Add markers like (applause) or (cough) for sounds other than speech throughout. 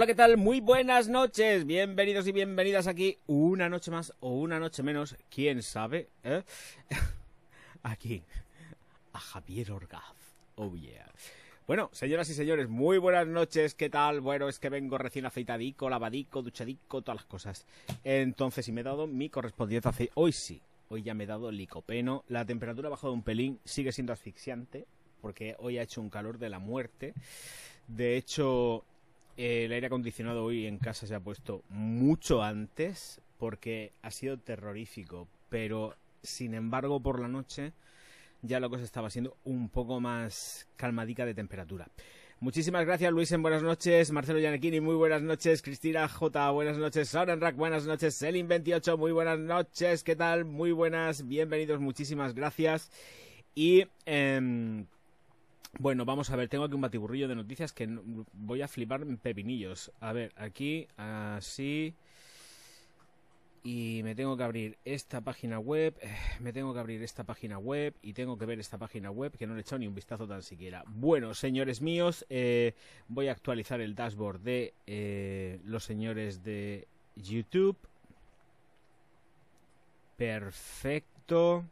Hola, ¿qué tal? Muy buenas noches. Bienvenidos y bienvenidas aquí una noche más o una noche menos, quién sabe, ¿eh? (laughs) Aquí, a Javier Orgaz. Oh yeah. Bueno, señoras y señores, muy buenas noches, ¿qué tal? Bueno, es que vengo recién afeitadico, lavadico, duchadico, todas las cosas. Entonces, si me he dado mi correspondiente aceite, hoy sí, hoy ya me he dado licopeno. La temperatura ha bajado un pelín, sigue siendo asfixiante, porque hoy ha hecho un calor de la muerte. De hecho, el aire acondicionado hoy en casa se ha puesto mucho antes porque ha sido terrorífico, pero sin embargo por la noche ya la cosa estaba siendo un poco más calmadica de temperatura. Muchísimas gracias, Luisen, buenas noches. Marcelo Yanekini, muy buenas noches. Cristina J, buenas noches. Rack, buenas noches. Selin28, muy buenas noches. ¿Qué tal? Muy buenas, bienvenidos, muchísimas gracias. Y em, bueno, vamos a ver, tengo aquí un batiburrillo de noticias que voy a flipar pepinillos. A ver, aquí, así. Y me tengo que abrir esta página web, eh, me tengo que abrir esta página web y tengo que ver esta página web que no le he echado ni un vistazo tan siquiera. Bueno, señores míos, eh, voy a actualizar el dashboard de eh, los señores de YouTube. Perfecto.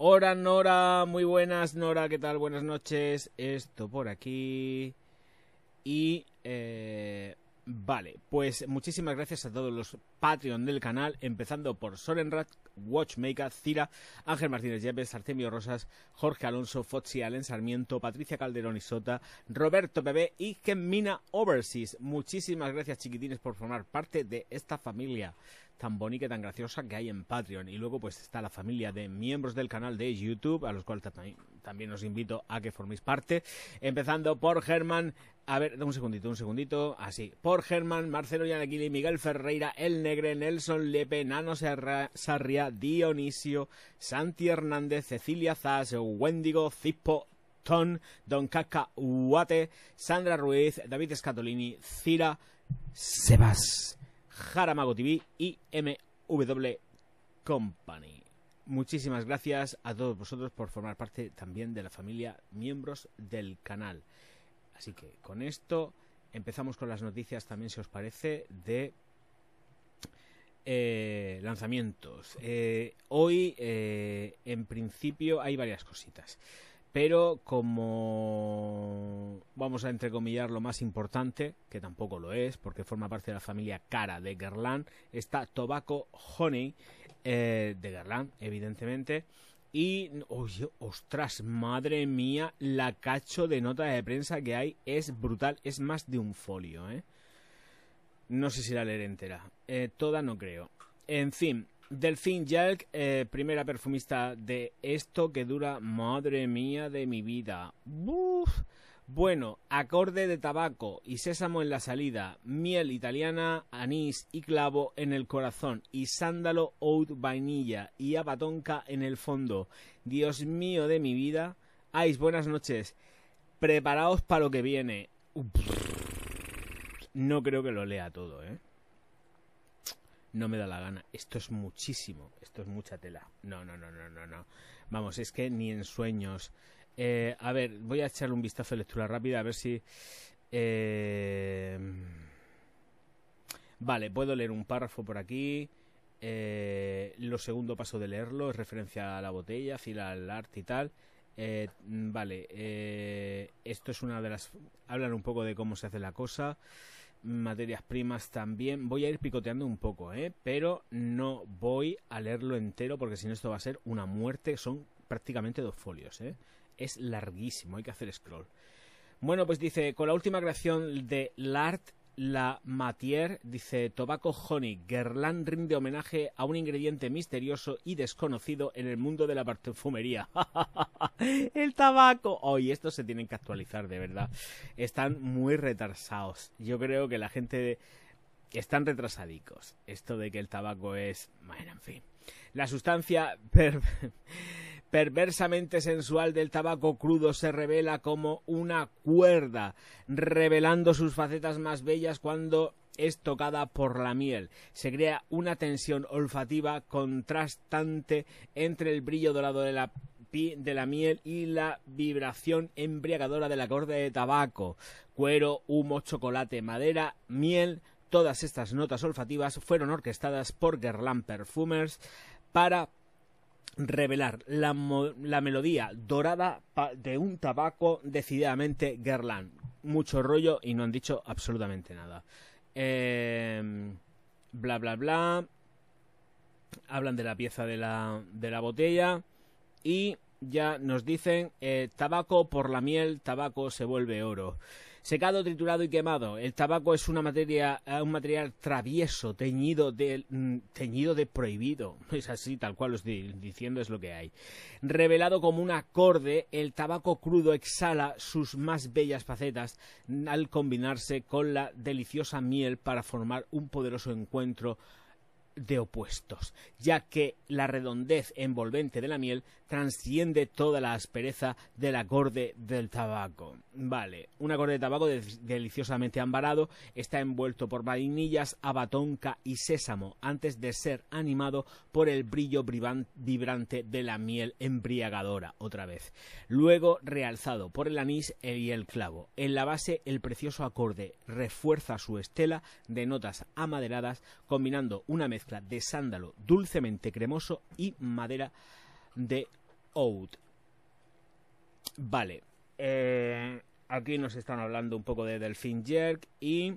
Hola Nora, muy buenas Nora, ¿qué tal? Buenas noches. Esto por aquí. Y... Eh, vale, pues muchísimas gracias a todos los Patreon del canal, empezando por Sorenrat, Watchmaker, Cira, Ángel Martínez Yepes, Artemio Rosas, Jorge Alonso, Fotsi Allen Sarmiento, Patricia Calderón y Sota, Roberto Bebé y Gemina Overseas. Muchísimas gracias chiquitines por formar parte de esta familia tan bonita y tan graciosa que hay en Patreon. Y luego pues está la familia de miembros del canal de YouTube, a los cuales también os invito a que forméis parte. Empezando por Germán, a ver, un segundito, un segundito, así. Por Germán, Marcelo Yanaquili, Miguel Ferreira, El Negre, Nelson Lepe, Nano Sarria, Dionisio, Santi Hernández, Cecilia Zas, Wendigo, Zippo, Ton, Don Caca Uate, Sandra Ruiz, David Scatolini, Cira, Sebas. Jaramago TV y MW Company. Muchísimas gracias a todos vosotros por formar parte también de la familia miembros del canal. Así que con esto empezamos con las noticias también, si os parece, de eh, lanzamientos. Eh, hoy, eh, en principio, hay varias cositas pero como vamos a entrecomillar lo más importante, que tampoco lo es, porque forma parte de la familia cara de Guerlain, está Tobacco Honey eh, de Guerlain, evidentemente. Y, oye, ostras, madre mía, la cacho de nota de prensa que hay es brutal, es más de un folio, ¿eh? No sé si la leeré entera. Eh, toda no creo. En fin, Delfín Yelk, eh, primera perfumista de esto que dura, madre mía de mi vida. Bueno, acorde de tabaco y sésamo en la salida, miel italiana, anís y clavo en el corazón y sándalo oud vainilla y abatonca en el fondo. Dios mío de mi vida. Ais, buenas noches. Preparaos para lo que viene. No creo que lo lea todo, ¿eh? No me da la gana. Esto es muchísimo, esto es mucha tela. No, no, no, no, no, no. Vamos, es que ni en sueños. Eh, a ver, voy a echarle un vistazo de lectura rápida a ver si... Eh... Vale, puedo leer un párrafo por aquí. Eh, lo segundo paso de leerlo es referencia a la botella, fila al arte y tal. Eh, vale, eh, esto es una de las... Hablan un poco de cómo se hace la cosa materias primas también. Voy a ir picoteando un poco, ¿eh? pero no voy a leerlo entero porque si no esto va a ser una muerte. Son prácticamente dos folios. ¿eh? Es larguísimo, hay que hacer scroll. Bueno, pues dice, con la última creación de Lart la Matière dice Tobacco Honey. Guerlain rinde homenaje a un ingrediente misterioso y desconocido en el mundo de la perfumería. (laughs) el tabaco. Hoy estos se tienen que actualizar, de verdad. Están muy retrasados. Yo creo que la gente están retrasadicos. Esto de que el tabaco es. Bueno, en fin. La sustancia (laughs) perversamente sensual del tabaco crudo se revela como una cuerda, revelando sus facetas más bellas cuando es tocada por la miel. Se crea una tensión olfativa contrastante entre el brillo dorado de la de la miel y la vibración embriagadora del acorde de tabaco, cuero, humo, chocolate, madera, miel. Todas estas notas olfativas fueron orquestadas por Guerlain Perfumers para revelar la, melodía dorada de un tabaco decididamente Guerlain. Mucho rollo y no han dicho absolutamente nada. Em, bla bla bla. Hablan de la pieza de la, de la botella y ya nos dicen eh, tabaco por la miel, tabaco se vuelve oro. Secado, triturado y quemado. El tabaco es una materia, eh, un material travieso, teñido de, mm, teñido de prohibido. (laughs) Es así, tal cual lo estoy diciendo, es lo que hay. Revelado como un acorde, el tabaco crudo exhala sus más bellas facetas al combinarse con la deliciosa miel para formar un poderoso encuentro de opuestos, ya que la redondez envolvente de la miel transciende toda la aspereza del acorde del tabaco. Vale, un acorde de tabaco deliciosamente ambarado está envuelto por vainillas, abatonca y sésamo antes de ser animado por el brillo vibrante de la miel embriagadora otra vez. Luego realzado por el anís y el clavo. En la base el precioso acorde refuerza su estela de notas amaderadas combinando una mezcla de sándalo dulcemente cremoso y madera de oud. Vale. Eh, aquí nos están hablando un poco de Delfín Jerk y...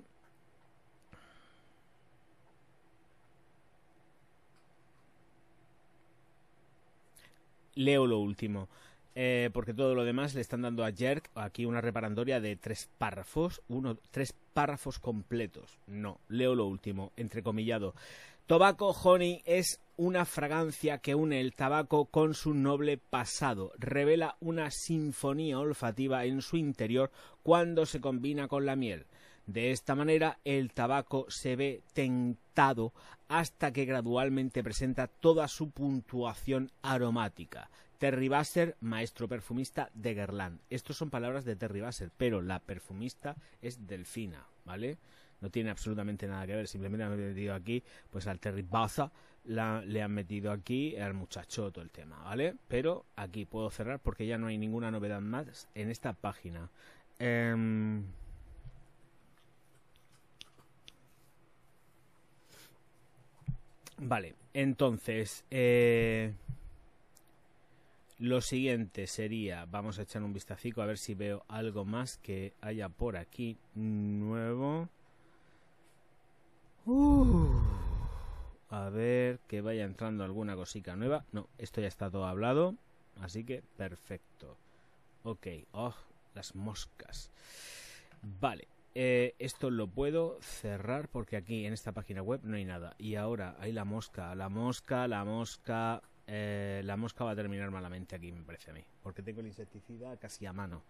Leo lo último. Eh, porque todo lo demás le están dando a Jerk aquí una reparandoria de tres párrafos, uno, tres párrafos completos. No, leo lo último, entrecomillado. Tobacco Honey es una fragancia que une el tabaco con su noble pasado, revela una sinfonía olfativa en su interior cuando se combina con la miel. De esta manera el tabaco se ve tentado hasta que gradualmente presenta toda su puntuación aromática. Terry Basser, maestro perfumista de Guerlain. Estos son palabras de Terry Basser, pero la perfumista es Delfina, ¿vale? No tiene absolutamente nada que ver, simplemente han metido aquí, pues al Terry Baza le han metido aquí al muchacho todo el tema, ¿vale? Pero aquí puedo cerrar porque ya no hay ninguna novedad más en esta página. Em, vale, entonces, eh, lo siguiente sería, vamos a echar un vistacico a ver si veo algo más que haya por aquí nuevo. Uh. a ver que vaya entrando alguna cosita nueva. No, esto ya está todo hablado. Así que perfecto. Ok. Oh, las moscas. Vale. Eh, esto lo puedo cerrar porque aquí en esta página web no hay nada. Y ahora hay la mosca. La mosca, la mosca. Eh, la mosca va a terminar malamente aquí, me parece a mí. Porque tengo el insecticida casi a mano.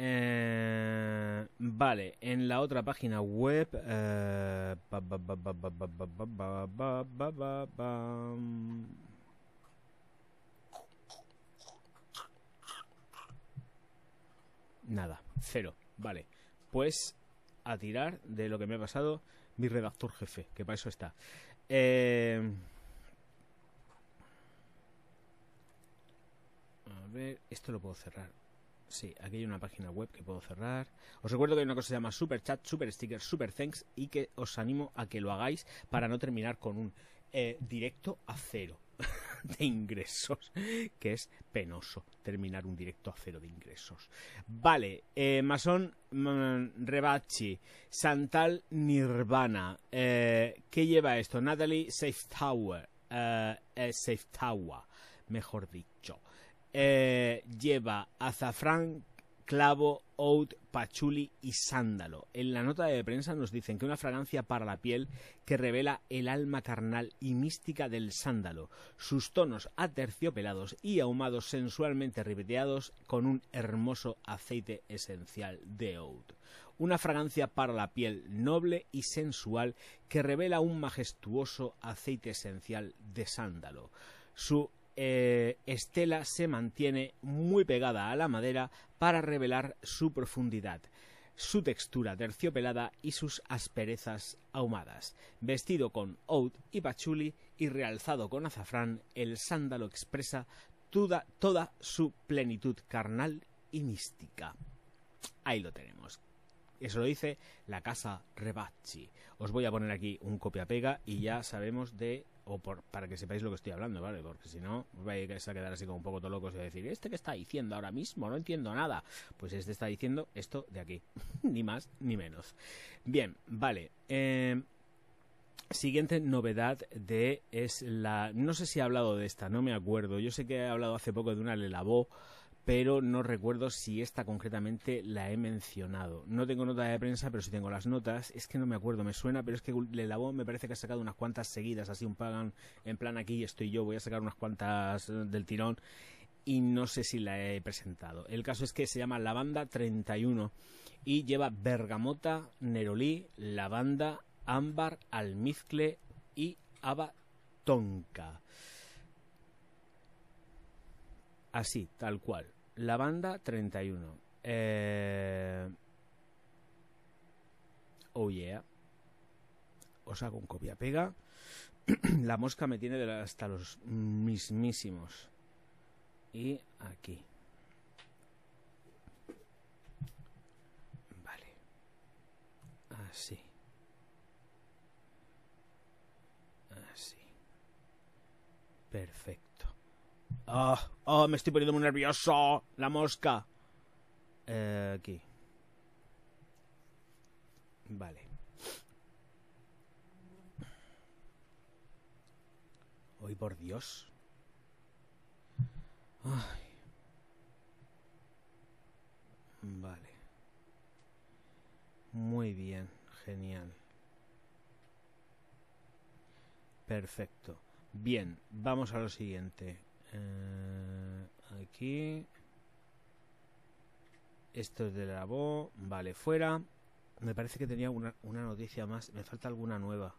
Eh, vale, en la otra página web. nada, cero. Vale, pues a tirar de lo que me ha pasado mi redactor jefe, que para eso está. Eh, a ver, esto lo puedo cerrar. Sí, aquí hay una página web que puedo cerrar. Os recuerdo que hay una cosa que se llama Super Chat, Super Sticker, Super Thanks y que os animo a que lo hagáis para no terminar con un eh, directo a cero (laughs) de ingresos, que es penoso terminar un directo a cero de ingresos. Vale, eh, Mason mm, Rebachi, Santal Nirvana, eh, ¿qué lleva esto? Natalie Safe Tower, Safe Tower, mejor dicho. Eh, lleva azafrán, clavo, oud, pachuli y sándalo. En la nota de prensa nos dicen que una fragancia para la piel que revela el alma carnal y mística del sándalo, sus tonos aterciopelados y ahumados sensualmente ribeteados con un hermoso aceite esencial de oud. Una fragancia para la piel noble y sensual que revela un majestuoso aceite esencial de sándalo. Su eh, Estela se mantiene muy pegada a la madera para revelar su profundidad, su textura terciopelada y sus asperezas ahumadas. Vestido con oud y pachuli y realzado con azafrán, el sándalo expresa toda, toda su plenitud carnal y mística. Ahí lo tenemos. Eso lo dice la casa Rebacci. Os voy a poner aquí un copia-pega y ya sabemos de o por, para que sepáis lo que estoy hablando, ¿vale? Porque si no, os vais a quedar así como un poco todo locos y a decir, ¿este qué está diciendo ahora mismo? No entiendo nada. Pues este está diciendo esto de aquí. (laughs) ni más ni menos. Bien, vale. Eh, siguiente novedad de es la... No sé si he hablado de esta, no me acuerdo. Yo sé que he hablado hace poco de una Lelabo pero no recuerdo si esta concretamente la he mencionado. No tengo nota de prensa, pero sí tengo las notas. Es que no me acuerdo, me suena, pero es que Le Labo me parece que ha sacado unas cuantas seguidas, así un pagan en plan aquí estoy yo, voy a sacar unas cuantas eh, del tirón y no sé si la he presentado. El caso es que se llama Lavanda 31 y lleva bergamota, nerolí, lavanda, ámbar, almizcle y abatonca. Así, tal cual. La banda 31. Eh... Oh yeah. Os hago un copia-pega. (clears throat) la mosca me tiene hasta los mismísimos. Y aquí. Vale. Así. Así. Perfecto. Oh, oh, me estoy poniendo muy nervioso. La mosca. Eh, aquí. Vale. Hoy por Dios. Ay. Vale. Muy bien, genial. Perfecto. Bien, vamos a lo siguiente. Eh, aquí. Esto es de la voz. Vale, fuera. Me parece que tenía una, una, noticia más. Me falta alguna nueva.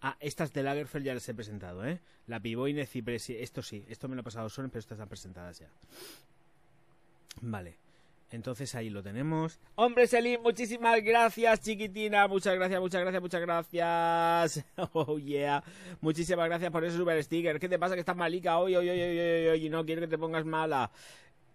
Ah, estas de Lagerfeld ya les he presentado, ¿eh? La Pivoine Cipresi. Esto sí, esto me lo ha pasado Soren, pero estas están presentadas ya. Vale. Entonces ahí lo tenemos. Hombre, Selim, muchísimas gracias, chiquitina. Muchas gracias, muchas gracias, muchas gracias. (laughs) Oh, yeah. Muchísimas gracias por ese super sticker. ¿Qué te pasa que estás malica hoy, hoy, hoy, hoy, hoy, no quiero que te pongas mala.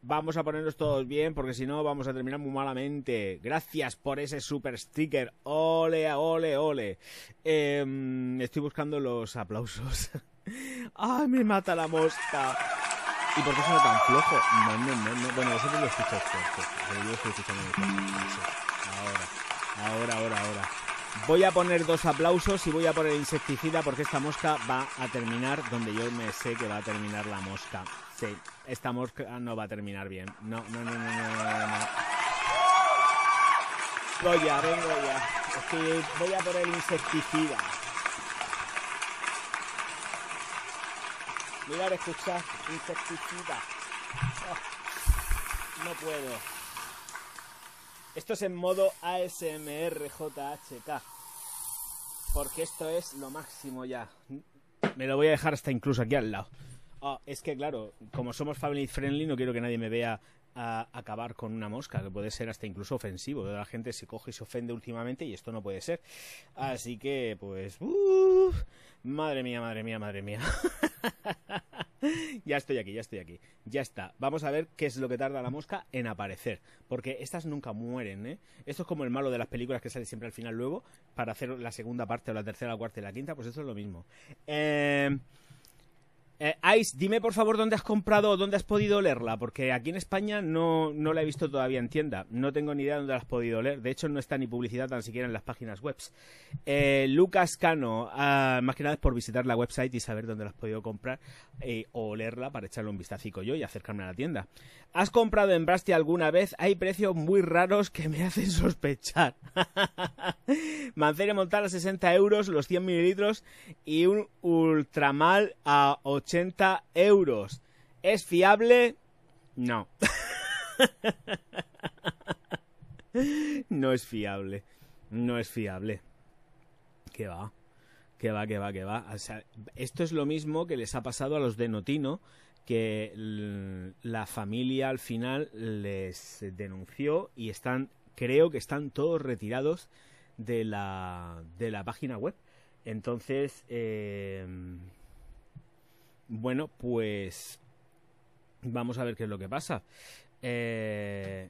Vamos a ponernos todos bien, porque si no vamos a terminar muy malamente. Gracias por ese super sticker. Ole, ole, ole. Em, estoy buscando los aplausos. (laughs) ¡Ay, me mata la mosca! ¿Y por qué suena tan flojo? No, no, no, no. Bueno, vosotros lo escucháis fuerte. Ahora, ahora, ahora, ahora. Voy a poner dos aplausos y voy a poner insecticida porque esta mosca va a terminar donde yo me sé que va a terminar la mosca. Sí, esta mosca no va a terminar bien. No, no, no, no, no, no. Vengo ya, vengo ya. Es que voy a poner insecticida. Mirar, escuchar, insecticida. Oh, no puedo. Esto es en modo ASMR JHK. Porque esto es lo máximo ya. Me lo voy a dejar hasta incluso aquí al lado. Oh, es que claro, como somos family friendly, no quiero que nadie me vea a acabar con una mosca, que puede ser hasta incluso ofensivo. La gente se coge y se ofende últimamente y esto no puede ser. Así que, pues, madre mía, madre mía, madre mía. (laughs) ya estoy aquí, ya estoy aquí. Ya está. Vamos a ver qué es lo que tarda la mosca en aparecer. Porque estas nunca mueren, ¿eh? Esto es como el malo de las películas que sale siempre al final luego para hacer la segunda parte o la tercera, la cuarta y la quinta. Pues esto es lo mismo. Eh... Eh, Ice, dime por favor dónde has comprado o dónde has podido leerla, porque aquí en España no, no la he visto todavía en tienda. No tengo ni idea de dónde la has podido leer. De hecho, no está ni publicidad tan siquiera en las páginas web. Eh, Lucas Cano, ah, más que nada es por visitar la website y saber dónde la has podido comprar eh, o leerla para echarle un vistacico yo y acercarme a la tienda. ¿Has comprado en Brastia alguna vez? Hay precios muy raros que me (laughs) hacen sospechar. (laughs) Manceria Montana 60 euros, los 100 mililitros y un Ultramal a 80 80 euros. ¿Es fiable? No. (laughs) no es fiable. No es fiable. ¿Qué va? ¿Qué va, qué va, qué va? esto es lo mismo que les ha pasado a los de Notino, que la familia al final les denunció y están, creo que están todos retirados de la, de la página web. Entonces, eh, bueno, pues Vamos a ver qué es lo que pasa. Eh,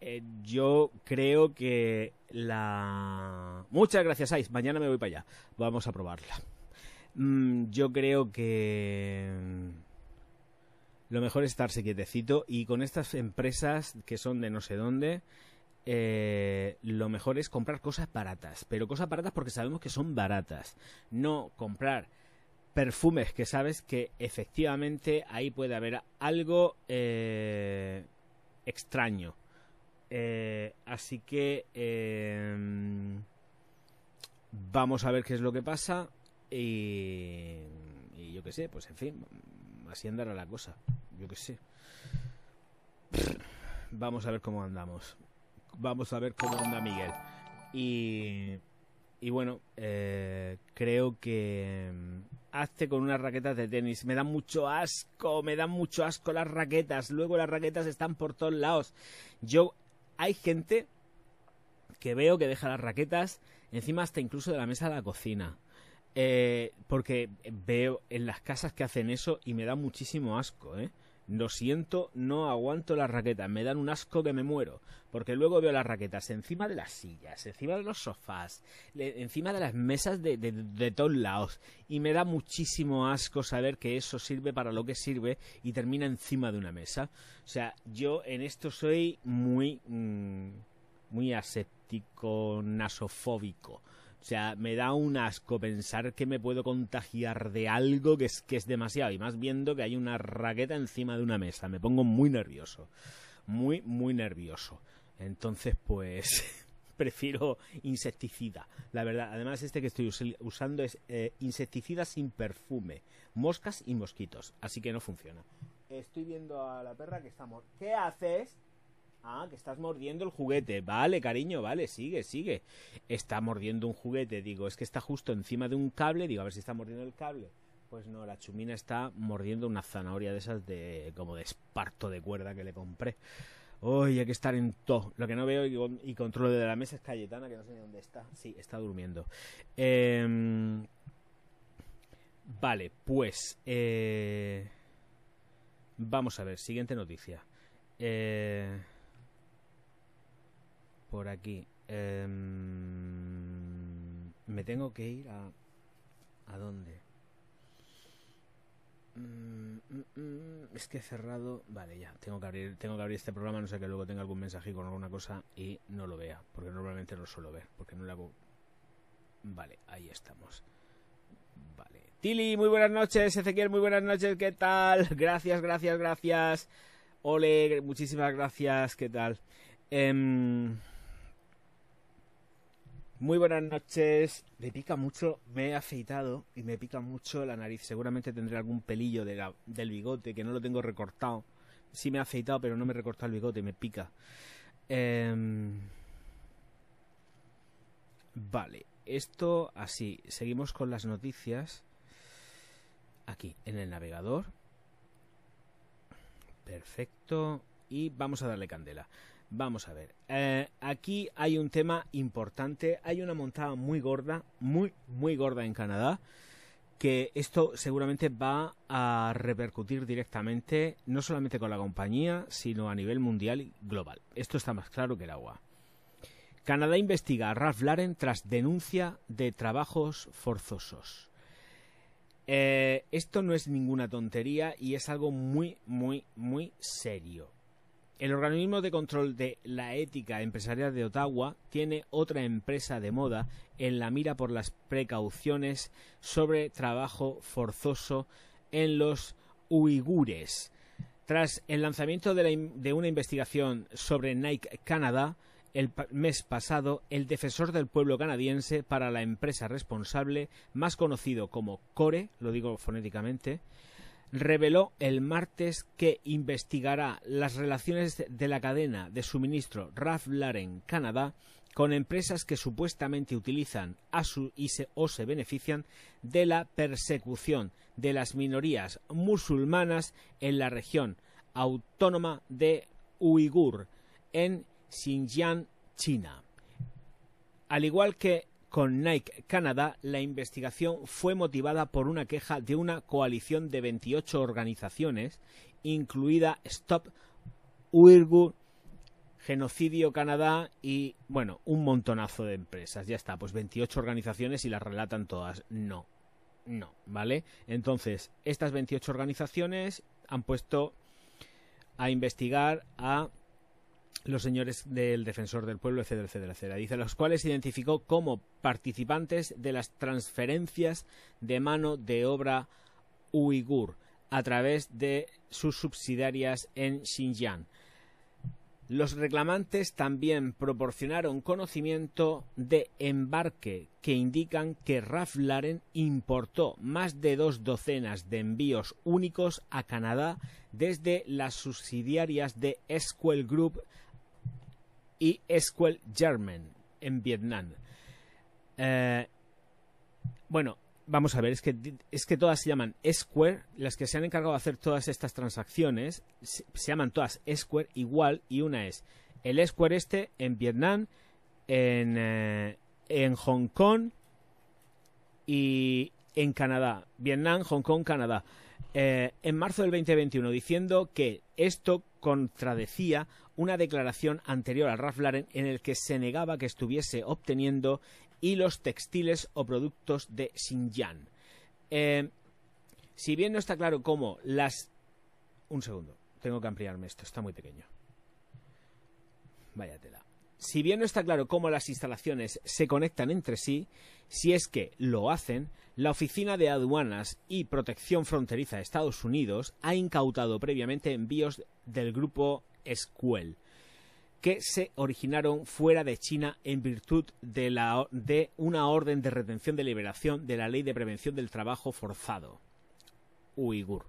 eh, yo creo que la... Muchas gracias, Ais. Mañana me voy para allá. Vamos a probarla. Mm, yo creo que lo mejor es estarse quietecito y con estas empresas que son de no sé dónde, eh, lo mejor es comprar cosas baratas, pero cosas baratas porque sabemos que son baratas, no comprar perfumes que sabes que efectivamente ahí puede haber algo eh, extraño. Eh, así que vamos a ver qué es lo que pasa y, yo qué sé, pues en fin, así andará la cosa. Yo qué sé. Vamos a ver cómo andamos. Vamos a ver cómo anda Miguel. Y, y bueno, eh, creo que hazte con unas raquetas de tenis. Me da mucho asco, me dan mucho asco las raquetas. Luego las raquetas están por todos lados. Yo, hay gente que veo que deja las raquetas encima hasta incluso de la mesa de la cocina. Eh, porque veo en las casas que hacen eso y me da muchísimo asco, ¿eh? Lo siento, no aguanto las raquetas, me dan un asco que me muero. Porque luego veo las raquetas encima de las sillas, encima de los sofás, encima de las mesas de, de, de, todos lados. Y me da muchísimo asco saber que eso sirve para lo que sirve y termina encima de una mesa. O sea, yo en esto soy muy, mmm, muy aséptico, nasofóbico. O sea, me da un asco pensar que me puedo contagiar de algo que es, que es demasiado. Y más viendo que hay una raqueta encima de una mesa. Me pongo muy nervioso. Muy, muy nervioso. Entonces, pues (laughs) prefiero insecticida. La verdad, además este que estoy usando es eh, insecticida sin perfume. Moscas y mosquitos. Así que no funciona. Estoy viendo a la perra que estamos... ¿Qué haces? Ah, que estás mordiendo el juguete. Vale, cariño, vale, sigue, sigue. Está mordiendo un juguete, digo, es que está justo encima de un cable, digo, a ver si está mordiendo el cable. Pues no, la chumina está mordiendo una zanahoria de esas de como de esparto de cuerda que le compré. Uy, hay que estar en todo. Lo que no veo y, y, de la mesa es Cayetana, que no sé ni dónde está. Sí, está durmiendo. Eh... Vale, pues... Eh... Vamos a ver, siguiente noticia. Eh por aquí. Eh, me tengo que ir a... ¿A dónde? Mm, mm, mm, es que he cerrado... Vale, ya. Tengo que abrir, tengo que abrir este programa, no sé que luego tenga algún mensaje con alguna cosa y no lo vea, porque normalmente no suelo ver, porque no le hago... Vale, ahí estamos. Vale. Tili, muy buenas noches. Ezequiel, muy buenas noches. ¿Qué tal? (laughs) Gracias, gracias, gracias. Ole, muchísimas gracias. ¿Qué tal? Eh... Muy buenas noches. Me pica mucho, me he afeitado y me pica mucho la nariz. Seguramente tendré algún pelillo del bigote que no lo tengo recortado. Sí me he afeitado, pero no me he recortado el bigote, me pica. Eh... Vale, esto así. Seguimos con las noticias. Aquí, en el navegador. Perfecto. Y vamos a darle candela. Vamos a ver. Eh, aquí hay un tema importante. Hay una montada muy gorda, muy, muy gorda en Canadá. Que esto seguramente va a repercutir directamente, no solamente con la compañía, sino a nivel mundial y global. Esto está más claro que el agua. Canadá investiga a Ralph Lauren tras denuncia de trabajos forzosos. Eh, esto no es ninguna tontería y es algo muy, muy, muy serio. El organismo de control de la ética empresarial de Ottawa tiene otra empresa de moda en la mira por las precauciones sobre trabajo forzoso en los uigures. Tras el lanzamiento de, la, de una investigación sobre Nike Canadá, el mes pasado, el defensor del pueblo canadiense para la empresa responsable, más conocido como Core, lo digo fonéticamente, reveló el martes que investigará las relaciones de la cadena de suministro Ralph Lauren Canadá con empresas que supuestamente utilizan a su y se, o se benefician de la persecución de las minorías musulmanas en la región autónoma de Uigur en Xinjiang, China. Al igual que con Nike Canadá, la investigación fue motivada por una queja de una coalición de 28 organizaciones, incluida Stop Uyghur Genocidio Canadá y, bueno, un montonazo de empresas. Ya está, pues 28 organizaciones y las relatan todas. No, no, ¿vale? Entonces, estas 28 organizaciones han puesto a investigar a los señores del Defensor del Pueblo, etcétera, etcétera, etcétera. Dice, los cuales identificó como participantes de las transferencias de mano de obra uigur a través de sus subsidiarias en Xinjiang. Los reclamantes también proporcionaron conocimiento de embarque que indican que Ralph Lauren importó más de dos docenas de envíos únicos a Canadá desde las subsidiarias de Esquel Group y Esquel German en Vietnam. Eh, bueno, vamos a ver, es que, es que todas se llaman Square, las que se han encargado de hacer todas estas transacciones, se, llaman todas Square igual y una es el Square este en Vietnam, en, eh, en Hong Kong y en Canadá. Vietnam, Hong Kong, Canadá. Eh, en marzo del 2021 diciendo que esto contradecía una declaración anterior al Ralph Lauren en el que se negaba que estuviese obteniendo hilos textiles o productos de Xinjiang. Eh, si bien no está claro cómo las... Un segundo, tengo que ampliarme esto, está muy pequeño. Vaya tela. Si bien no está claro cómo las instalaciones se conectan entre sí, si es que lo hacen, la Oficina de Aduanas y Protección Fronteriza de Estados Unidos ha incautado previamente envíos del grupo Squel que se originaron fuera de China en virtud de, la, de una orden de retención de liberación de la Ley de Prevención del Trabajo Forzado, Uigur,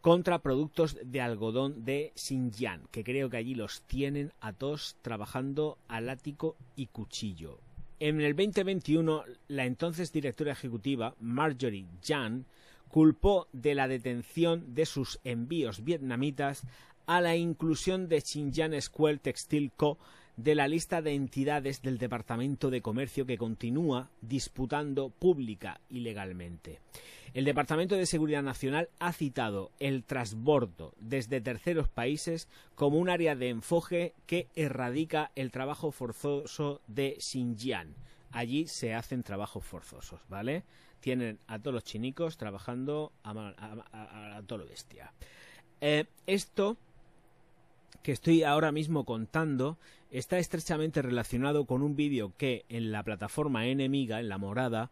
contra productos de algodón de Xinjiang, que creo que allí los tienen a todos trabajando al ático y cuchillo. En el 2021, la entonces directora ejecutiva, Marjorie Jan, culpó de la detención de sus envíos vietnamitas a la inclusión de Xinjiang Square Textile Co. de la lista de entidades del Departamento de Comercio que continúa disputando pública y legalmente. El Departamento de Seguridad Nacional ha citado el trasbordo desde terceros países como un área de enfoque que erradica el trabajo forzoso de Xinjiang. Allí se hacen trabajos forzosos, ¿vale? Tienen a todos los chinicos trabajando a, todo lo bestia. Eh, esto que estoy ahora mismo contando está estrechamente relacionado con un vídeo que en la plataforma enemiga, en la morada,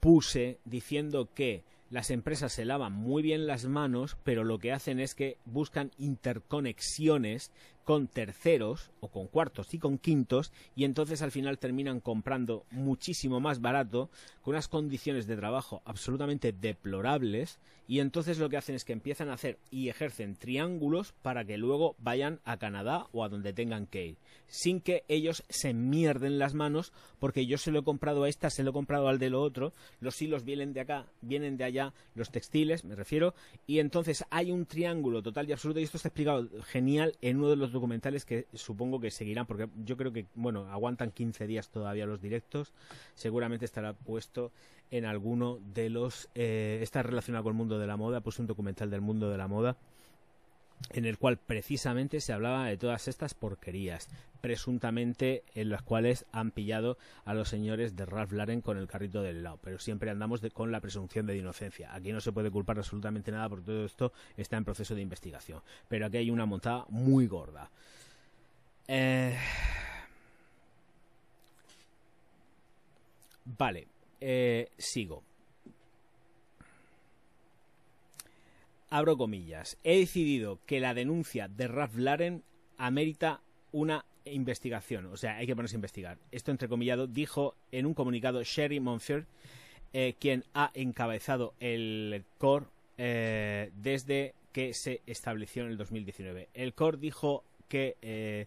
puse diciendo que las empresas se lavan muy bien las manos, pero lo que hacen es que buscan interconexiones con terceros o con cuartos y con quintos y entonces al final terminan comprando muchísimo más barato con unas condiciones de trabajo absolutamente deplorables y entonces lo que hacen es que empiezan a hacer y ejercen triángulos para que luego vayan a Canadá o a donde tengan que ir sin que ellos se mierden las manos porque yo se lo he comprado a esta, se lo he comprado al de lo otro, los hilos vienen de acá, vienen de allá, los textiles, me refiero, y entonces hay un triángulo total y absoluto y esto está explicado genial en uno de los documentales que supongo que seguirán, porque yo creo que, bueno, aguantan 15 días todavía los directos, seguramente estará puesto en alguno de los... Eh, está relacionado con el mundo de la moda, puse un documental del mundo de la moda en el cual precisamente se hablaba de todas estas porquerías, presuntamente en las cuales han pillado a los señores de Ralph Lauren con el carrito del lado, pero siempre andamos con la presunción de inocencia. Aquí no se puede culpar absolutamente nada porque todo esto está en proceso de investigación, pero aquí hay una montada muy gorda. Eh, vale, eh, sigo. Abro comillas, he decidido que la denuncia de Ralph Lauren amerita una investigación, o sea, hay que ponerse a investigar. Esto entrecomillado dijo en un comunicado Sherry Monfield, eh, quien ha encabezado el CORE eh, desde que se estableció en el 2019. El CORE dijo que eh,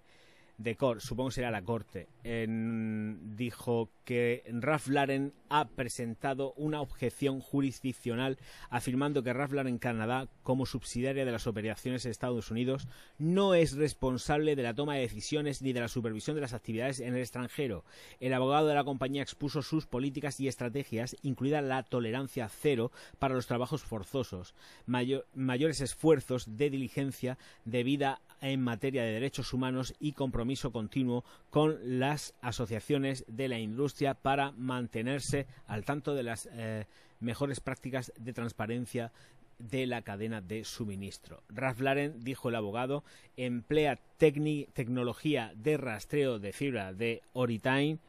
de Cor, supongo que será la corte, dijo que Ralph Lauren ha presentado una objeción jurisdiccional afirmando que Ralph Lauren Canadá, como subsidiaria de las operaciones de Estados Unidos, no es responsable de la toma de decisiones ni de la supervisión de las actividades en el extranjero. El abogado de la compañía expuso sus políticas y estrategias, incluida la tolerancia cero para los trabajos forzosos, mayores esfuerzos de diligencia debida en materia de derechos humanos y compromiso continuo con las asociaciones de la industria para mantenerse al tanto de las eh, mejores prácticas de transparencia de la cadena de suministro. Ralph Lauren, dijo el abogado, emplea tecnología de rastreo de fibra de Oritime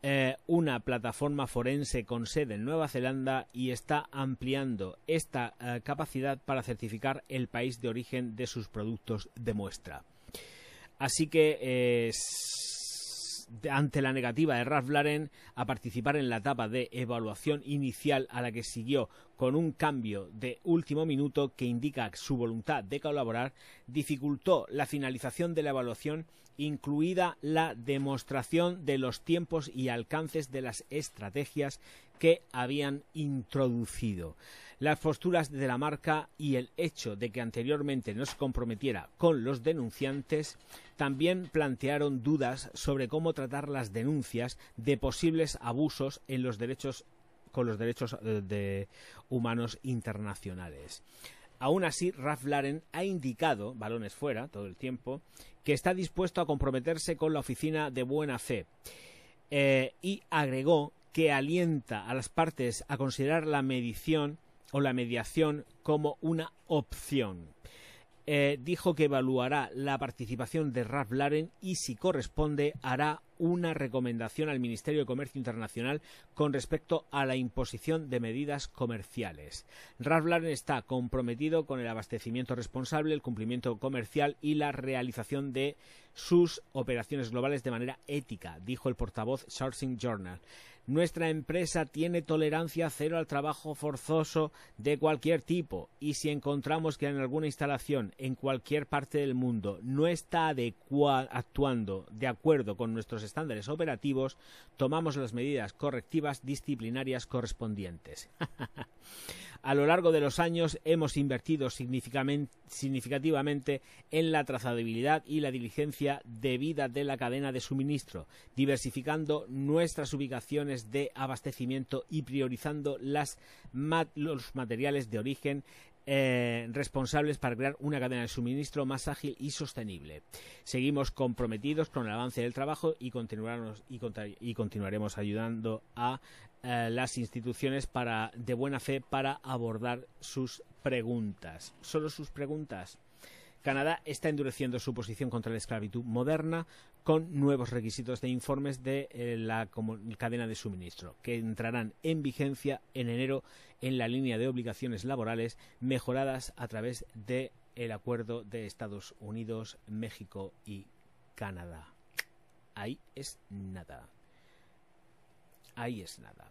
eh, una plataforma forense con sede en Nueva Zelanda y está ampliando esta eh, capacidad para certificar el país de origen de sus productos de muestra. Así que eh, ante la negativa de Ralph Lauren a participar en la etapa de evaluación inicial a la que siguió con un cambio de último minuto que indica su voluntad de colaborar, dificultó la finalización de la evaluación incluida la demostración de los tiempos y alcances de las estrategias que habían introducido. Las posturas de la marca y el hecho de que anteriormente no se comprometiera con los denunciantes también plantearon dudas sobre cómo tratar las denuncias de posibles abusos en los derechos con los derechos eh, de humanos internacionales. Aún así, Ralph Lauren ha indicado, balones fuera, todo el tiempo, que está dispuesto a comprometerse con la oficina de buena fe eh, y agregó que alienta a las partes a considerar la medición o la mediación como una opción. Eh, dijo que evaluará la participación de Ralph Lauren y, si corresponde, hará una recomendación al Ministerio de Comercio Internacional con respecto a la imposición de medidas comerciales. Ralph Lauren está comprometido con el abastecimiento responsable, el cumplimiento comercial y la realización de sus operaciones globales de manera ética, dijo el portavoz Sourcing Journal. Nuestra empresa tiene tolerancia cero al trabajo forzoso de cualquier tipo y si encontramos que en alguna instalación en cualquier parte del mundo no está actuando de acuerdo con nuestros estándares operativos, tomamos las medidas correctivas disciplinarias correspondientes. (laughs) A lo largo de los años hemos invertido significativamente en la trazabilidad y la diligencia debida de la cadena de suministro, diversificando nuestras ubicaciones de abastecimiento y priorizando los materiales de origen eh, responsables para crear una cadena de suministro más ágil y sostenible. Seguimos comprometidos con el avance del trabajo y, y continuaremos ayudando a eh, las instituciones para, de buena fe para abordar sus preguntas. Solo sus preguntas. Canadá está endureciendo su posición contra la esclavitud moderna con nuevos requisitos de informes de eh, la cadena de suministro, que entrarán en vigencia en enero en la línea de obligaciones laborales mejoradas a través del el acuerdo de Estados Unidos, México y Canadá. Ahí es nada. Ahí es nada.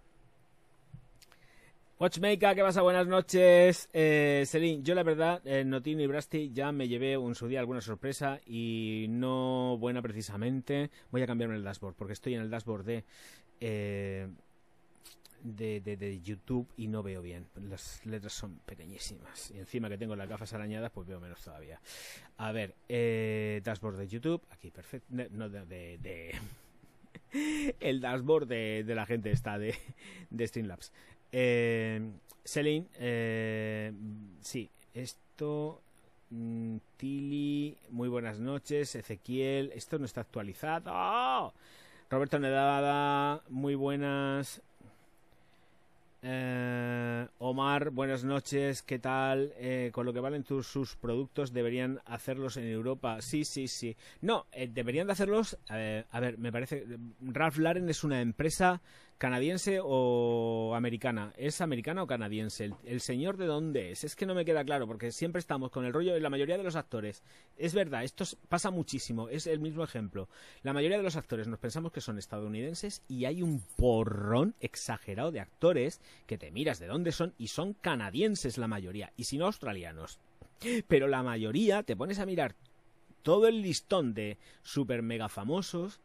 Watchmaker, ¿qué pasa? Buenas noches. Eh, Celine, yo la verdad, en Notino y Brasti ya me llevé en su día alguna sorpresa y no buena precisamente. Voy a cambiarme el dashboard porque estoy en el dashboard de, eh, de, de, YouTube y no veo bien. Las letras son pequeñísimas. Y encima que tengo las gafas arañadas, pues veo menos todavía. A ver, eh, dashboard de YouTube. Aquí, perfecto. No, de, de (laughs) el dashboard de, la gente está de, de Streamlabs. Eh, Celine, eh, sí, esto. Mm, Tili, muy buenas noches. Ezequiel, esto no está actualizado. Roberto Nedada, muy buenas. Eh, Omar, buenas noches, ¿qué tal? Eh, con lo que valen tus, sus productos, ¿deberían hacerlos en Europa? Sí, sí, sí. No, eh, deberían de hacerlos. a ver, me parece. Ralph Lauren es una empresa canadiense o americana. ¿Es americana o canadiense? ¿El, señor de dónde es? Es que no me queda claro, porque siempre estamos con el rollo de la mayoría de los actores. Es verdad, esto pasa muchísimo, es el mismo ejemplo. La mayoría de los actores nos pensamos que son estadounidenses y hay un porrón exagerado de actores que te miras de dónde son y son canadienses la mayoría, y si no australianos. Pero la mayoría te pones a mirar todo el listón de super mega famosos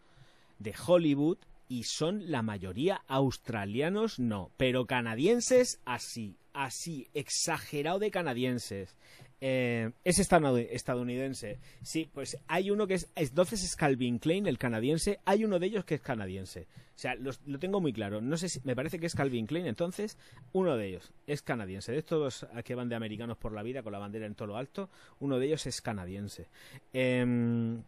de Hollywood y son la mayoría australianos no, pero canadienses así, así, exagerado de canadienses. Eh, es estadounidense. Sí, pues hay uno que es, entonces es Calvin Klein, el canadiense. Hay uno de ellos que es canadiense. O sea, lo tengo muy claro. No sé si, me parece que es Calvin Klein. Entonces, uno de ellos es canadiense. De estos que van de americanos por la vida con la bandera en todo lo alto, uno de ellos es canadiense. Eh,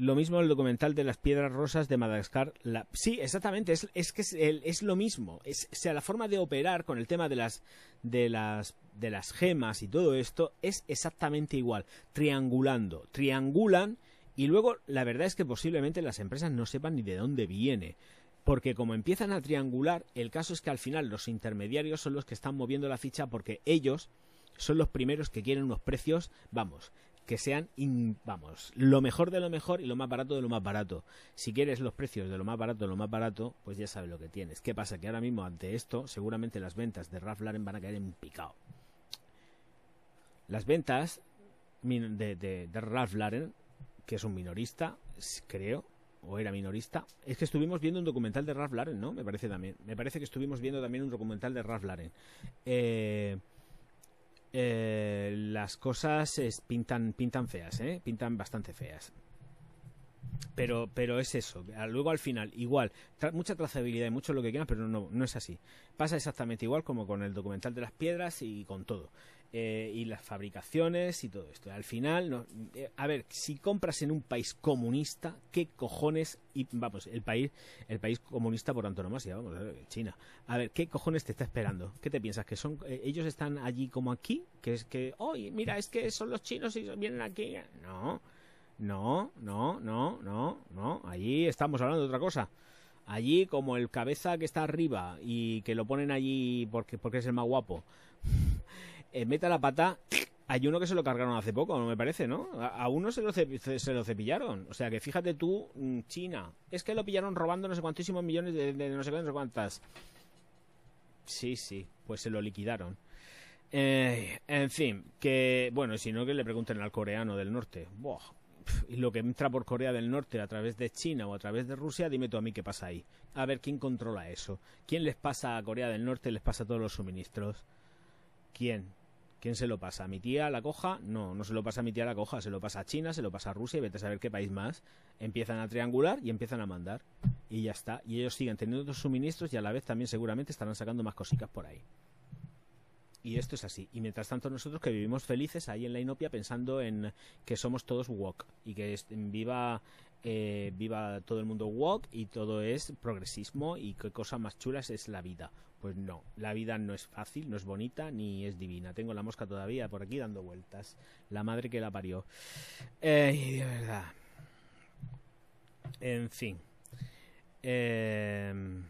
Lo mismo el documental de las piedras rosas de Madagascar. La... Sí, exactamente, es, es que es, lo mismo. O sea, la forma de operar con el tema de las, de, las, de las gemas y todo esto es exactamente igual. Triangulando. Triangulan y luego la verdad es que posiblemente las empresas no sepan ni de dónde viene. Porque como empiezan a triangular, el caso es que al final los intermediarios son los que están moviendo la ficha porque ellos son los primeros que quieren unos precios, vamos, que sean, vamos, lo mejor de lo mejor y lo más barato de lo más barato. Si quieres los precios de lo más barato de lo más barato, pues ya sabes lo que tienes. ¿Qué pasa? Que ahora mismo ante esto, seguramente las ventas de Ralph Lauren van a caer en picado. Las ventas de, de, Ralph Lauren, que es un minorista, creo, o era minorista. Es que estuvimos viendo un documental de Ralph Lauren, ¿no? Me parece también. Me parece que estuvimos viendo también un documental de Ralph Lauren. Eh, eh, las cosas pintan, pintan feas, ¿eh? pintan bastante feas. Pero, pero es eso. Luego al final, igual, mucha trazabilidad y mucho lo que quieran, pero no, no es así. Pasa exactamente igual como con el documental de las piedras y con todo. Eh, y las fabricaciones y todo esto. Al final, no, eh, a ver, si compras en un país comunista, ¿qué cojones? Y vamos, el país, el país comunista por antonomasia, vamos, a ver, China. A ver, ¿qué cojones te está esperando? ¿Qué te piensas? ¿Que son eh, ellos están allí como aquí? ¿Que es que, oye, mira, es que son los chinos y vienen aquí? No, no, no, no, no, no. Allí estamos hablando de otra cosa. Allí, como el cabeza que está arriba y que lo ponen allí porque, porque es el más guapo eh, meta la pata. Hay uno que se lo cargaron hace poco, no me parece, ¿no? A, uno se lo, se lo cepillaron. O sea que fíjate tú, mm, China. Es que lo pillaron robando no sé cuantísimos millones de, no sé cuántas. Sí, sí, pues se lo liquidaron. Eh, en fin, que bueno, si no que le pregunten al coreano del norte. y lo que entra por Corea del Norte a través de China o a través de Rusia, dime tú a mí qué pasa ahí. A ver quién controla eso. ¿Quién les pasa a Corea del Norte? Les pasa todos los suministros. ¿Quién? ¿Quién se lo pasa? ¿A mi tía la coja? No, no se lo pasa a mi tía la coja, se lo pasa a China, se lo pasa a Rusia y vete a saber qué país más. Empiezan a triangular y empiezan a mandar. Y ya está. Y ellos siguen teniendo otros suministros y a la vez también seguramente estarán sacando más cositas por ahí. Y esto es así. Y mientras tanto nosotros que vivimos felices ahí en la inopia pensando en que somos todos wok y que viva eh, viva todo el mundo wok y todo es progresismo y qué cosa más chula es la vida. Pues no, la vida no es fácil, no es bonita ni es divina. Tengo la mosca todavía por aquí dando vueltas. La madre que la parió. Eh, de verdad. En fin. Eh,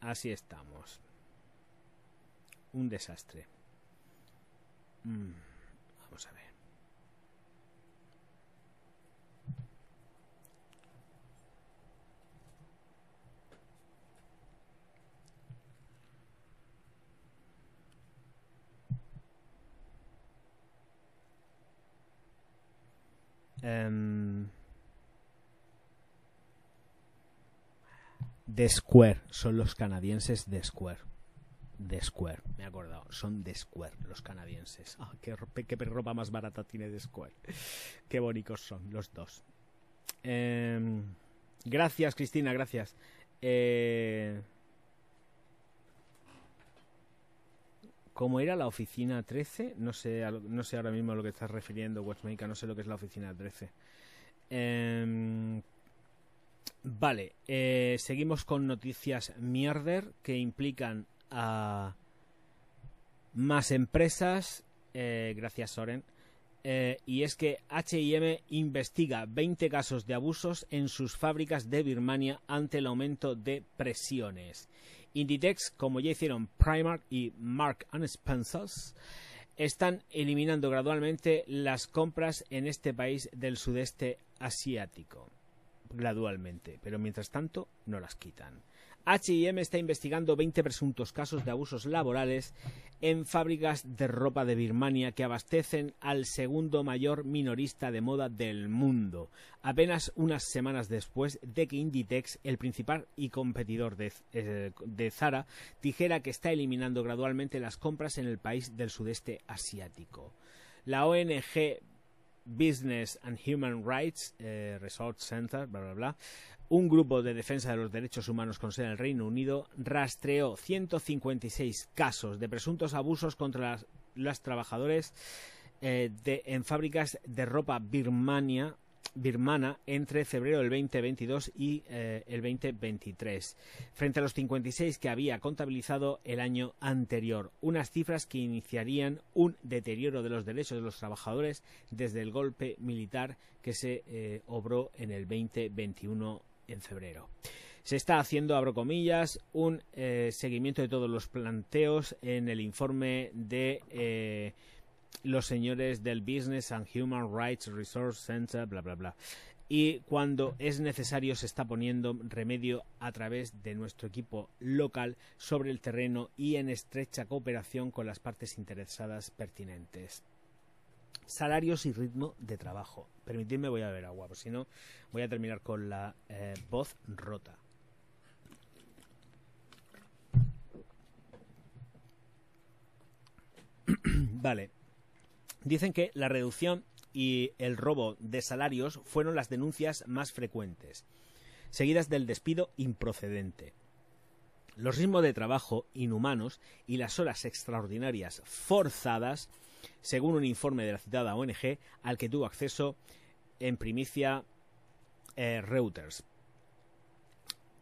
así estamos. Un desastre. Mm, vamos a ver. Um, The Square, son los canadienses de Square. The Square, me he acordado, son The Square los canadienses. Ah, qué, ropa más barata tiene The Square. (laughs) Qué bonitos son los dos. Em, gracias, Cristina, gracias. Eh, ¿Cómo era la oficina 13? No sé, no sé ahora mismo a lo que estás refiriendo, Watchmaker, no sé lo que es la oficina 13. Em, vale, eh, seguimos con noticias mierder que implican a más empresas. Eh, gracias, Soren. Eh, y es que HM investiga 20 casos de abusos en sus fábricas de Birmania ante el aumento de presiones. Inditex, como ya hicieron Primark y Mark Spencer, están eliminando gradualmente las compras en este país del sudeste asiático. Gradualmente, pero mientras tanto no las quitan. HM está investigando 20 presuntos casos de abusos laborales en fábricas de ropa de Birmania que abastecen al segundo mayor minorista de moda del mundo, apenas unas semanas después de que Inditex, el principal y competidor de, eh, de Zara, dijera que está eliminando gradualmente las compras en el país del sudeste asiático. La ONG Business and Human Rights eh, Resource Center, bla, bla, bla, un grupo de defensa de los derechos humanos con sede en el Reino Unido rastreó 156 casos de presuntos abusos contra las, trabajadores eh, en fábricas de ropa birmania birmana entre febrero del 2022 y eh, el 2023, frente a los 56 que había contabilizado el año anterior, unas cifras que iniciarían un deterioro de los derechos de los trabajadores desde el golpe militar que se eh, obró en el 2021 en febrero. Se está haciendo, abro comillas, un eh, seguimiento de todos los planteos en el informe de los señores del Business and Human Rights Resource Center, bla, bla, bla. Y cuando es necesario se está poniendo remedio a través de nuestro equipo local sobre el terreno y en estrecha cooperación con las partes interesadas pertinentes. Salarios y ritmo de trabajo. Permitidme, voy a beber agua, porque si no voy a terminar con la eh, voz rota. (clears throat) vale, Dicen que la reducción y el robo de salarios fueron las denuncias más frecuentes, seguidas del despido improcedente. Los ritmos de trabajo inhumanos y las horas extraordinarias forzadas, según un informe de la citada ONG al que tuvo acceso en primicia eh, Reuters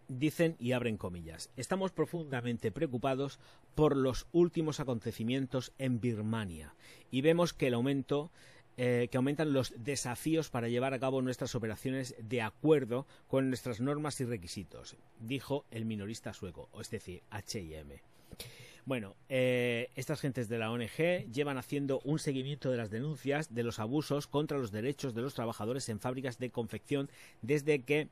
dicen y abren comillas, estamos profundamente preocupados por los últimos acontecimientos en Birmania y vemos que el aumento eh, que aumentan los desafíos para llevar a cabo nuestras operaciones de acuerdo con nuestras normas y requisitos, dijo el minorista sueco, es decir, H&M. Bueno, eh, estas gentes de la ONG llevan haciendo un seguimiento de las denuncias de los abusos contra los derechos de los trabajadores en fábricas de confección desde que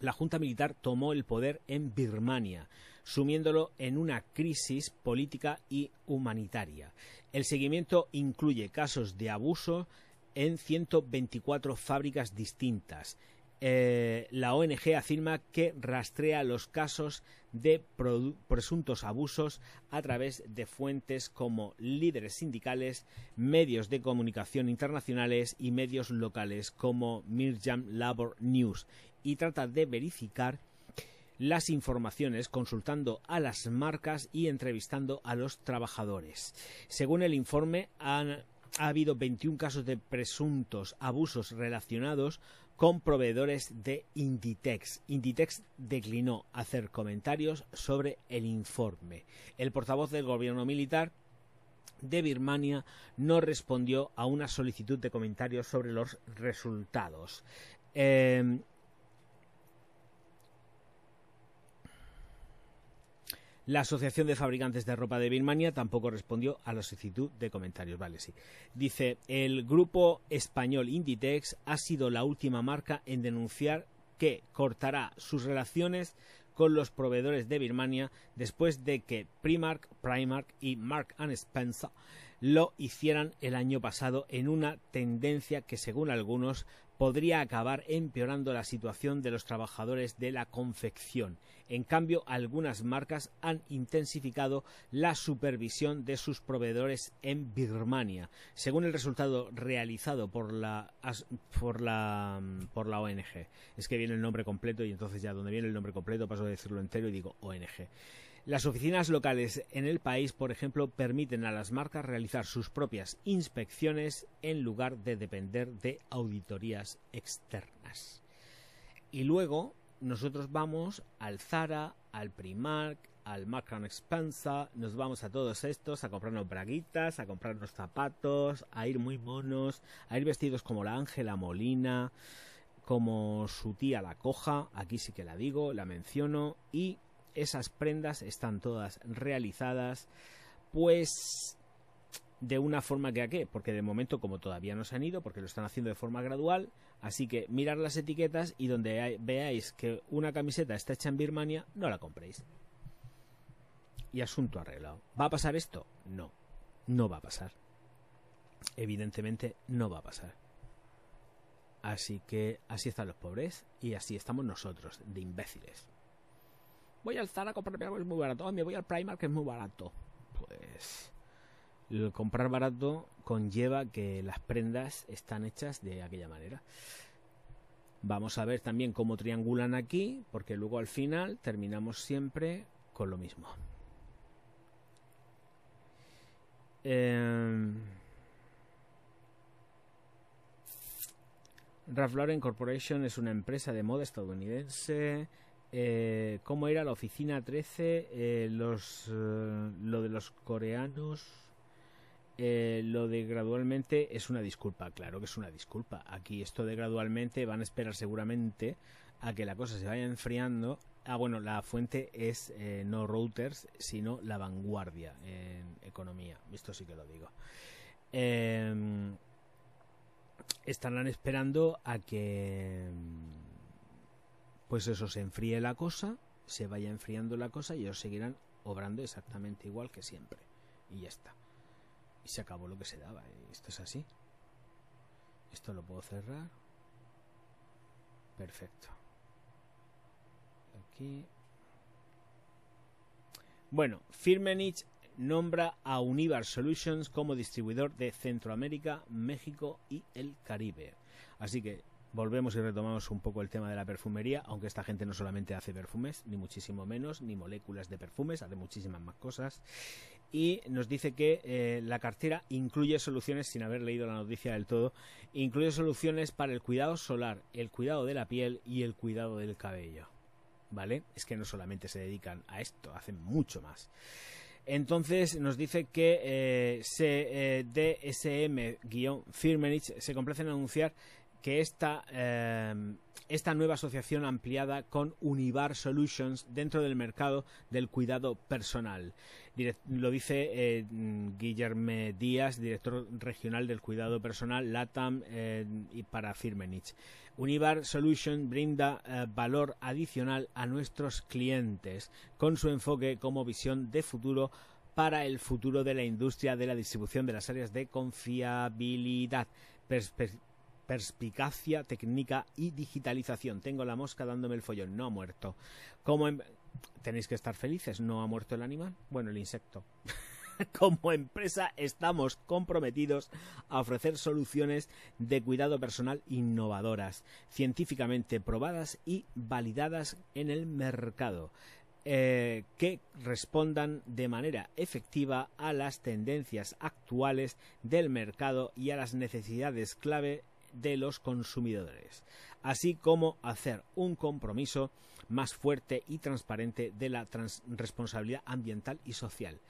la Junta Militar tomó el poder en Birmania, sumiéndolo en una crisis política y humanitaria. El seguimiento incluye casos de abuso en 124 fábricas distintas. Eh, la ONG afirma que rastrea los casos de presuntos abusos a través de fuentes como líderes sindicales, medios de comunicación internacionales y medios locales como Mirjam Labor News y trata de verificar las informaciones consultando a las marcas y entrevistando a los trabajadores. Según el informe, han, ha habido 21 casos de presuntos abusos relacionados con proveedores de Inditex. Inditex declinó hacer comentarios sobre el informe. El portavoz del gobierno militar de Birmania no respondió a una solicitud de comentarios sobre los resultados. Eh, La Asociación de Fabricantes de Ropa de Birmania tampoco respondió a la solicitud de comentarios. Vale, sí. Dice, el grupo español Inditex ha sido la última marca en denunciar que cortará sus relaciones con los proveedores de Birmania después de que Primark, Primark y Mark Spencer lo hicieran el año pasado en una tendencia que según algunos podría acabar empeorando la situación de los trabajadores de la confección. En cambio, algunas marcas han intensificado la supervisión de sus proveedores en Birmania, según el resultado realizado por la, ONG. Es que viene el nombre completo y entonces ya donde viene el nombre completo paso a decirlo entero y digo ONG. Las oficinas locales en el país, por ejemplo, permiten a las marcas realizar sus propias inspecciones en lugar de depender de auditorías externas. Y luego nosotros vamos al Zara, al Primark, al Mark Spencer, nos vamos a todos estos a comprarnos braguitas, a comprarnos zapatos, a ir muy monos, a ir vestidos como la Ángela Molina, como su tía la coja, aquí sí que la digo, la menciono, y esas prendas están todas realizadas pues de una forma que a qué, porque de momento como todavía no se han ido, porque lo están haciendo de forma gradual, así que mirar las etiquetas y donde veáis que una camiseta está hecha en Birmania, no la compréis. Y asunto arreglado. ¿Va a pasar esto? No, no va a pasar. Evidentemente no va a pasar. Así que así están los pobres y así estamos nosotros, de imbéciles. Voy al Zara a comprarme algo, es muy barato. me voy al Primark, que es muy barato. Pues el comprar barato conlleva que las prendas están hechas de aquella manera. Vamos a ver también cómo triangulan aquí, porque luego al final terminamos siempre con lo mismo. Eh... Ralph Lauren Corporation es una empresa de moda estadounidense. Eh, ¿Cómo era la oficina 13? Eh, los, eh, lo de los coreanos. lo de gradualmente es una disculpa, claro que es una disculpa. Aquí esto de gradualmente van a esperar seguramente a que la cosa se vaya enfriando. Ah, bueno, la fuente es no Reuters, sino la vanguardia en economía. Esto sí que lo digo. Eh, estarán esperando a que pues eso se enfríe la cosa, se vaya enfriando la cosa y ellos seguirán obrando exactamente igual que siempre. Y ya está. Y se acabó lo que se daba. Esto es así. Esto lo puedo cerrar. Perfecto. Aquí. Bueno, Firmenich nombra a Univar Solutions como distribuidor de Centroamérica, México y el Caribe. Así que volvemos y retomamos un poco el tema de la perfumería, aunque esta gente no solamente hace perfumes, ni muchísimo menos, ni moléculas de perfumes, hace muchísimas más cosas. Y nos dice que eh, la cartera incluye soluciones, sin haber leído la noticia del todo, incluye soluciones para el cuidado solar, el cuidado de la piel y el cuidado del cabello. ¿Vale? Es que no solamente se dedican a esto, hacen mucho más. Entonces nos dice que eh, eh, DSM-Firmenich se complace en anunciar que esta, eh, esta nueva asociación ampliada con Univar Solutions dentro del mercado del cuidado personal. lo dice eh, Guillermo Díaz, director regional del cuidado personal LATAM y para Firmenich. Univar Solutions brinda eh, valor adicional a nuestros clientes con su enfoque como visión de futuro para el futuro de la industria de la distribución de las áreas de confiabilidad, perspicacia técnica y digitalización. Tengo la mosca dándome el follón, no ha muerto. ¿Cómo em-, Tenéis que estar felices, ¿no ha muerto el animal? Bueno, el insecto. (laughs) como empresa estamos comprometidos a ofrecer soluciones de cuidado personal innovadoras, científicamente probadas y validadas en el mercado. Eh, que respondan de manera efectiva a las tendencias actuales del mercado y a las necesidades clave de los consumidores, así como hacer un compromiso más fuerte y transparente de la responsabilidad ambiental y social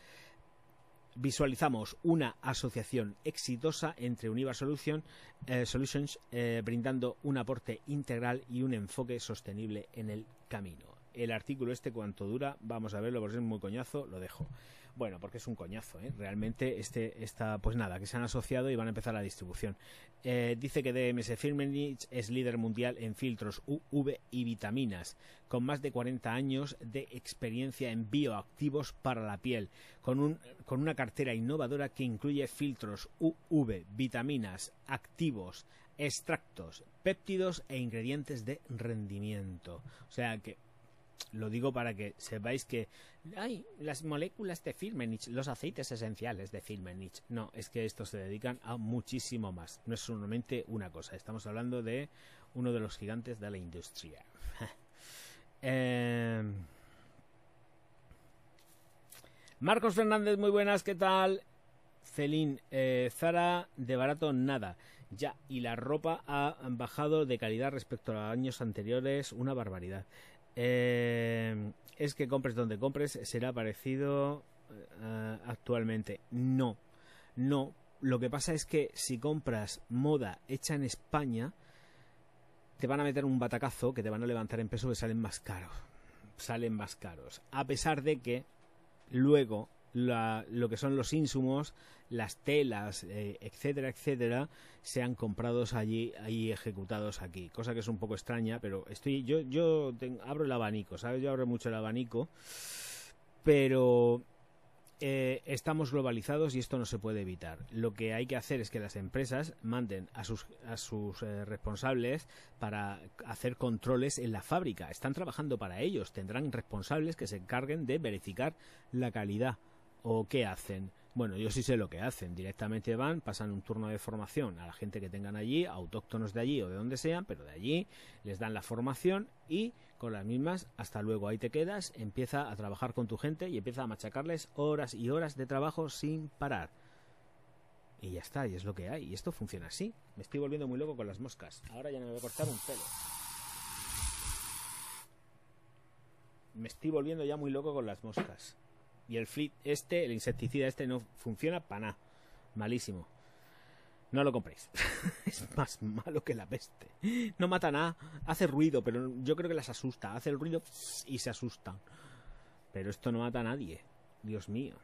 visualizamos una asociación exitosa entre Univa eh, Solutions eh, brindando un aporte integral y un enfoque sostenible en el camino. El artículo este cuánto dura, vamos a verlo porque es muy coñazo, lo dejo. Bueno, porque es un coñazo, ¿eh? Realmente este está, pues nada, que se han asociado y van a empezar la distribución. Eh, dice que DMS Firmenich es líder mundial en filtros UV y vitaminas, con más de 40 años de experiencia en bioactivos para la piel, con, un, con una cartera innovadora que incluye filtros UV, vitaminas, activos, extractos, péptidos e ingredientes de rendimiento. O sea que lo digo para que sepáis que hay las moléculas de Firmenich, los aceites esenciales de Firmenich. No, es que estos se dedican a muchísimo más. No es solamente una cosa. Estamos hablando de uno de los gigantes de la industria. (laughs) Em, Marcos Fernández, muy buenas, ¿qué tal? Celín, eh, Zara de barato nada. Ya, y la ropa ha bajado de calidad respecto a años anteriores, una barbaridad. Eh, es que compres donde compres será parecido eh, actualmente. No, no. Lo que pasa es que si compras moda hecha en España, te van a meter un batacazo que te van a levantar en peso que salen más caros. Salen más caros. A pesar de que luego lo que son los insumos, las telas, eh, etcétera, etcétera, sean comprados allí y ejecutados aquí. Cosa que es un poco extraña, pero estoy yo yo abro el abanico, ¿sabes? Yo abro mucho el abanico, pero eh, estamos globalizados y esto no se puede evitar. Lo que hay que hacer es que las empresas manden a sus, a sus eh, responsables para hacer controles en la fábrica. Están trabajando para ellos. Tendrán responsables que se encarguen de verificar la calidad. ¿O qué hacen? Bueno, yo sí sé lo que hacen. Directamente van, pasan un turno de formación a la gente que tengan allí, autóctonos de allí o de donde sean, pero de allí les dan la formación y con las mismas, hasta luego, ahí te quedas, empieza a trabajar con tu gente y empieza a machacarles horas y horas de trabajo sin parar. Y ya está, y es lo que hay. Y esto funciona así. Me estoy volviendo muy loco con las moscas. Ahora ya no me voy a cortar un pelo. Me estoy volviendo ya muy loco con las moscas. Y el flit este, el insecticida este, no funciona para nada. Malísimo. No lo compréis. (laughs) es más malo que la peste. No mata nada. Hace ruido, pero yo creo que las asusta. Hace el ruido y se asustan. Pero esto no mata a nadie. Dios mío.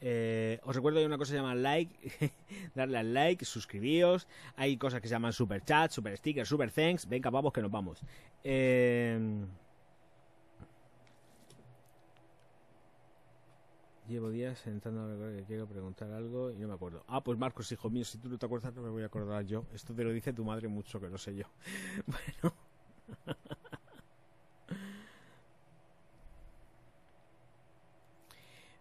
Eh, os recuerdo que hay una cosa que se llama like, (laughs) darle al like, suscribíos. Hay cosas que se llaman super chat, super stickers, super thanks. Venga, vamos que nos vamos. Eh, Llevo días recordar que quiero preguntar algo y no me acuerdo. Ah, pues Marcos, hijo mío, si tú no te acuerdas no me voy a acordar yo. Esto te lo dice tu madre mucho, que lo sé yo. (laughs) Bueno.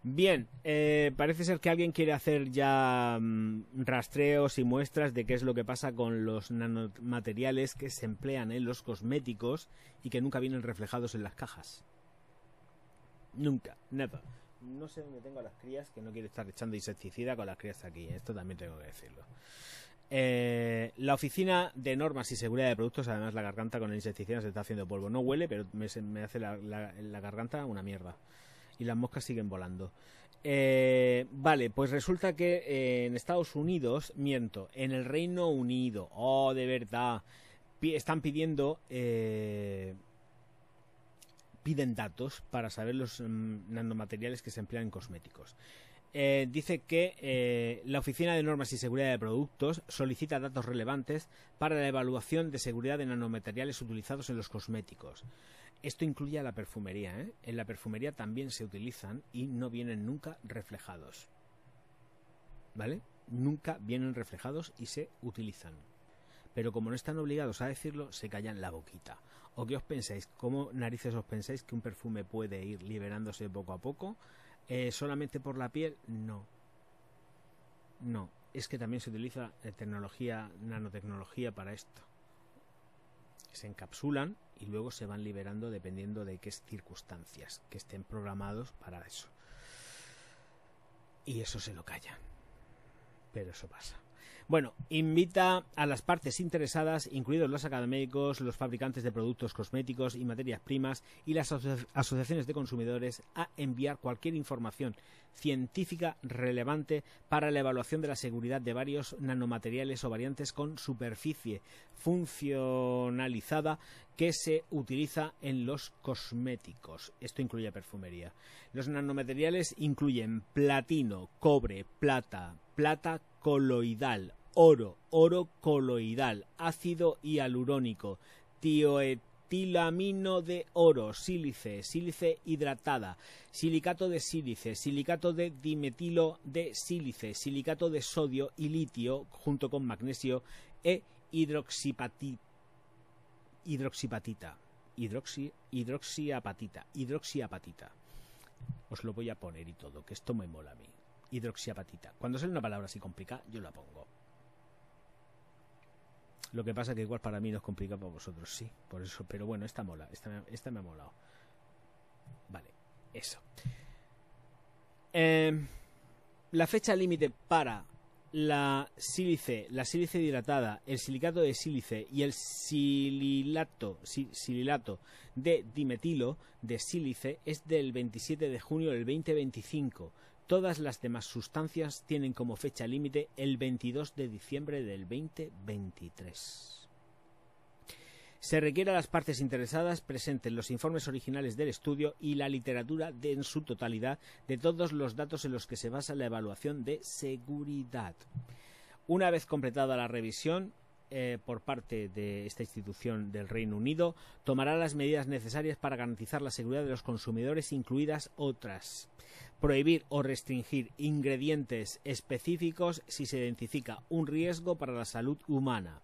Bien, eh, parece ser que alguien quiere hacer ya mm, rastreos y muestras de qué es lo que pasa con los nanomateriales que se emplean en los cosméticos y que nunca vienen reflejados en las cajas. Nunca, never no sé dónde tengo las crías, que no quiero estar echando insecticida con las crías aquí. Esto también tengo que decirlo. Eh, la oficina de normas y seguridad de productos, además la garganta con el insecticida se está haciendo polvo. No huele, pero me, hace la, garganta una mierda. Y las moscas siguen volando. Eh, vale, pues resulta que eh, en Estados Unidos, miento, en el Reino Unido, oh, de verdad, están pidiendo piden datos para saber los mm, nanomateriales que se emplean en cosméticos. Eh, dice que eh, la Oficina de Normas y Seguridad de Productos solicita datos relevantes para la evaluación de seguridad de nanomateriales utilizados en los cosméticos. Esto incluye a la perfumería. ¿eh? En la perfumería también se utilizan y no vienen nunca reflejados. ¿Vale? Nunca vienen reflejados y se utilizan. Pero como no están obligados a decirlo, se callan la boquita. ¿O qué os pensáis? ¿Cómo narices os pensáis que un perfume puede ir liberándose poco a poco? Eh, ¿Solamente por la piel? No. No. Es que también se utiliza eh, tecnología, nanotecnología para esto. Se encapsulan y luego se van liberando dependiendo de qué circunstancias que estén programados para eso. Y eso se lo callan. Pero eso pasa. Bueno, invita a las partes interesadas, incluidos los académicos, los fabricantes de productos cosméticos y materias primas y las asociaciones de consumidores a enviar cualquier información científica relevante para la evaluación de la seguridad de varios nanomateriales o variantes con superficie funcionalizada que se utiliza en los cosméticos. Esto incluye perfumería. Los nanomateriales incluyen platino, cobre, plata, plata coloidal, oro, oro coloidal, ácido hialurónico, tioetilamino de oro, sílice, sílice hidratada, silicato de sílice, silicato de dimetilo de sílice, silicato de sodio y litio junto con magnesio e hidroxipatita, hidroxipatita, hidroxi, hidroxiapatita, hidroxiapatita. Os lo voy a poner y todo, que esto me mola a mí. Hidroxiapatita. Cuando sale una palabra así complicada, yo la pongo. Lo que pasa que igual para mí no es para vosotros, sí, por eso. Pero bueno, esta mola, esta, esta me ha molado. Vale, eso. Em, la fecha límite para la sílice, la sílice hidratada, el silicato de sílice y el sililato, sililato de dimetilo de sílice es del 27 de junio del 2025. Todas las demás sustancias tienen como fecha límite el 22 de diciembre del 2023. Se requiere a las partes interesadas presenten los informes originales del estudio y la literatura en su totalidad de todos los datos en los que se basa la evaluación de seguridad. Una vez completada la revisión, eh, por parte de esta institución del Reino Unido tomará las medidas necesarias para garantizar la seguridad de los consumidores, incluidas otras. Prohibir o restringir ingredientes específicos si se identifica un riesgo para la salud humana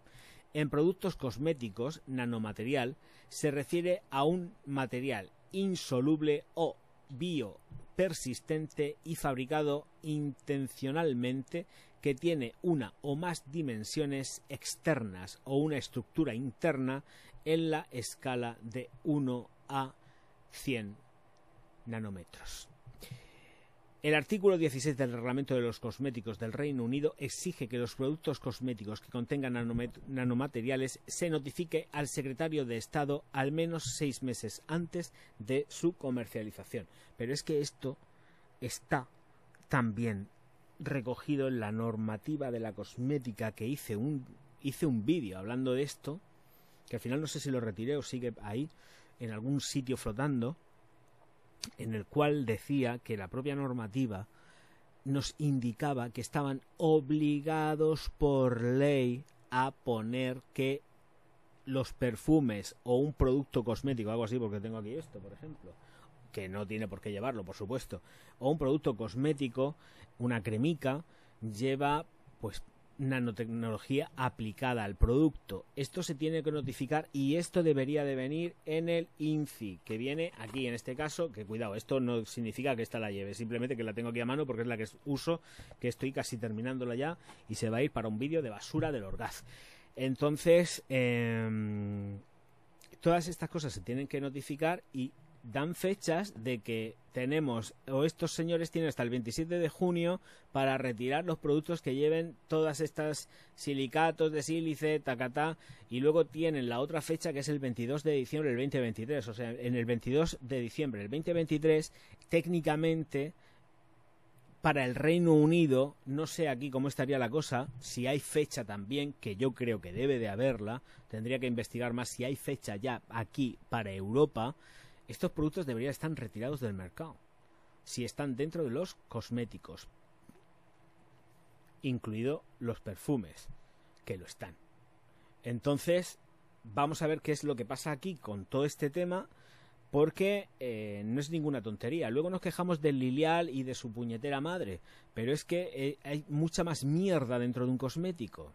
en productos cosméticos, nanomaterial se refiere a un material insoluble o biopersistente y fabricado intencionalmente que tiene una o más dimensiones externas o una estructura interna en la escala de 1 a 100 nanómetros. El artículo 16 del Reglamento de los Cosméticos del Reino Unido exige que los productos cosméticos que contengan nanomateriales se notifique al secretario de Estado al menos seis meses antes de su comercialización. Pero es que esto está también recogido en la normativa de la cosmética que hice un, hice un vídeo hablando de esto, que al final no sé si lo retiré o sigue ahí en algún sitio flotando en el cual decía que la propia normativa nos indicaba que estaban obligados por ley a poner que los perfumes o un producto cosmético, algo así, porque tengo aquí esto, por ejemplo, que no tiene por qué llevarlo, por supuesto, o un producto cosmético, una cremica, lleva pues nanotecnología aplicada al producto. Esto se tiene que notificar y esto debería de venir en el INCI, que viene aquí en este caso, que cuidado, esto no significa que esta la lleve, simplemente que la tengo aquí a mano porque es la que uso, que estoy casi terminándola ya y se va a ir para un vídeo de basura del orgaz. Entonces, em, todas estas cosas se tienen que notificar y dan fechas de que tenemos o estos señores tienen hasta el 27 de junio para retirar los productos que lleven todas estas silicatos de sílice, tacatá, y luego tienen la otra fecha que es el 22 de diciembre del 2023, o sea, en el 22 de diciembre del 2023 técnicamente para el Reino Unido, no sé aquí cómo estaría la cosa, si hay fecha también, que yo creo que debe de haberla, tendría que investigar más si hay fecha ya aquí para Europa, estos productos deberían estar retirados del mercado si están dentro de los cosméticos, incluido los perfumes, que lo están. Entonces, vamos a ver qué es lo que pasa aquí con todo este tema, porque eh, no es ninguna tontería. Luego nos quejamos del Lilial y de su puñetera madre, pero es que eh, hay mucha más mierda dentro de un cosmético.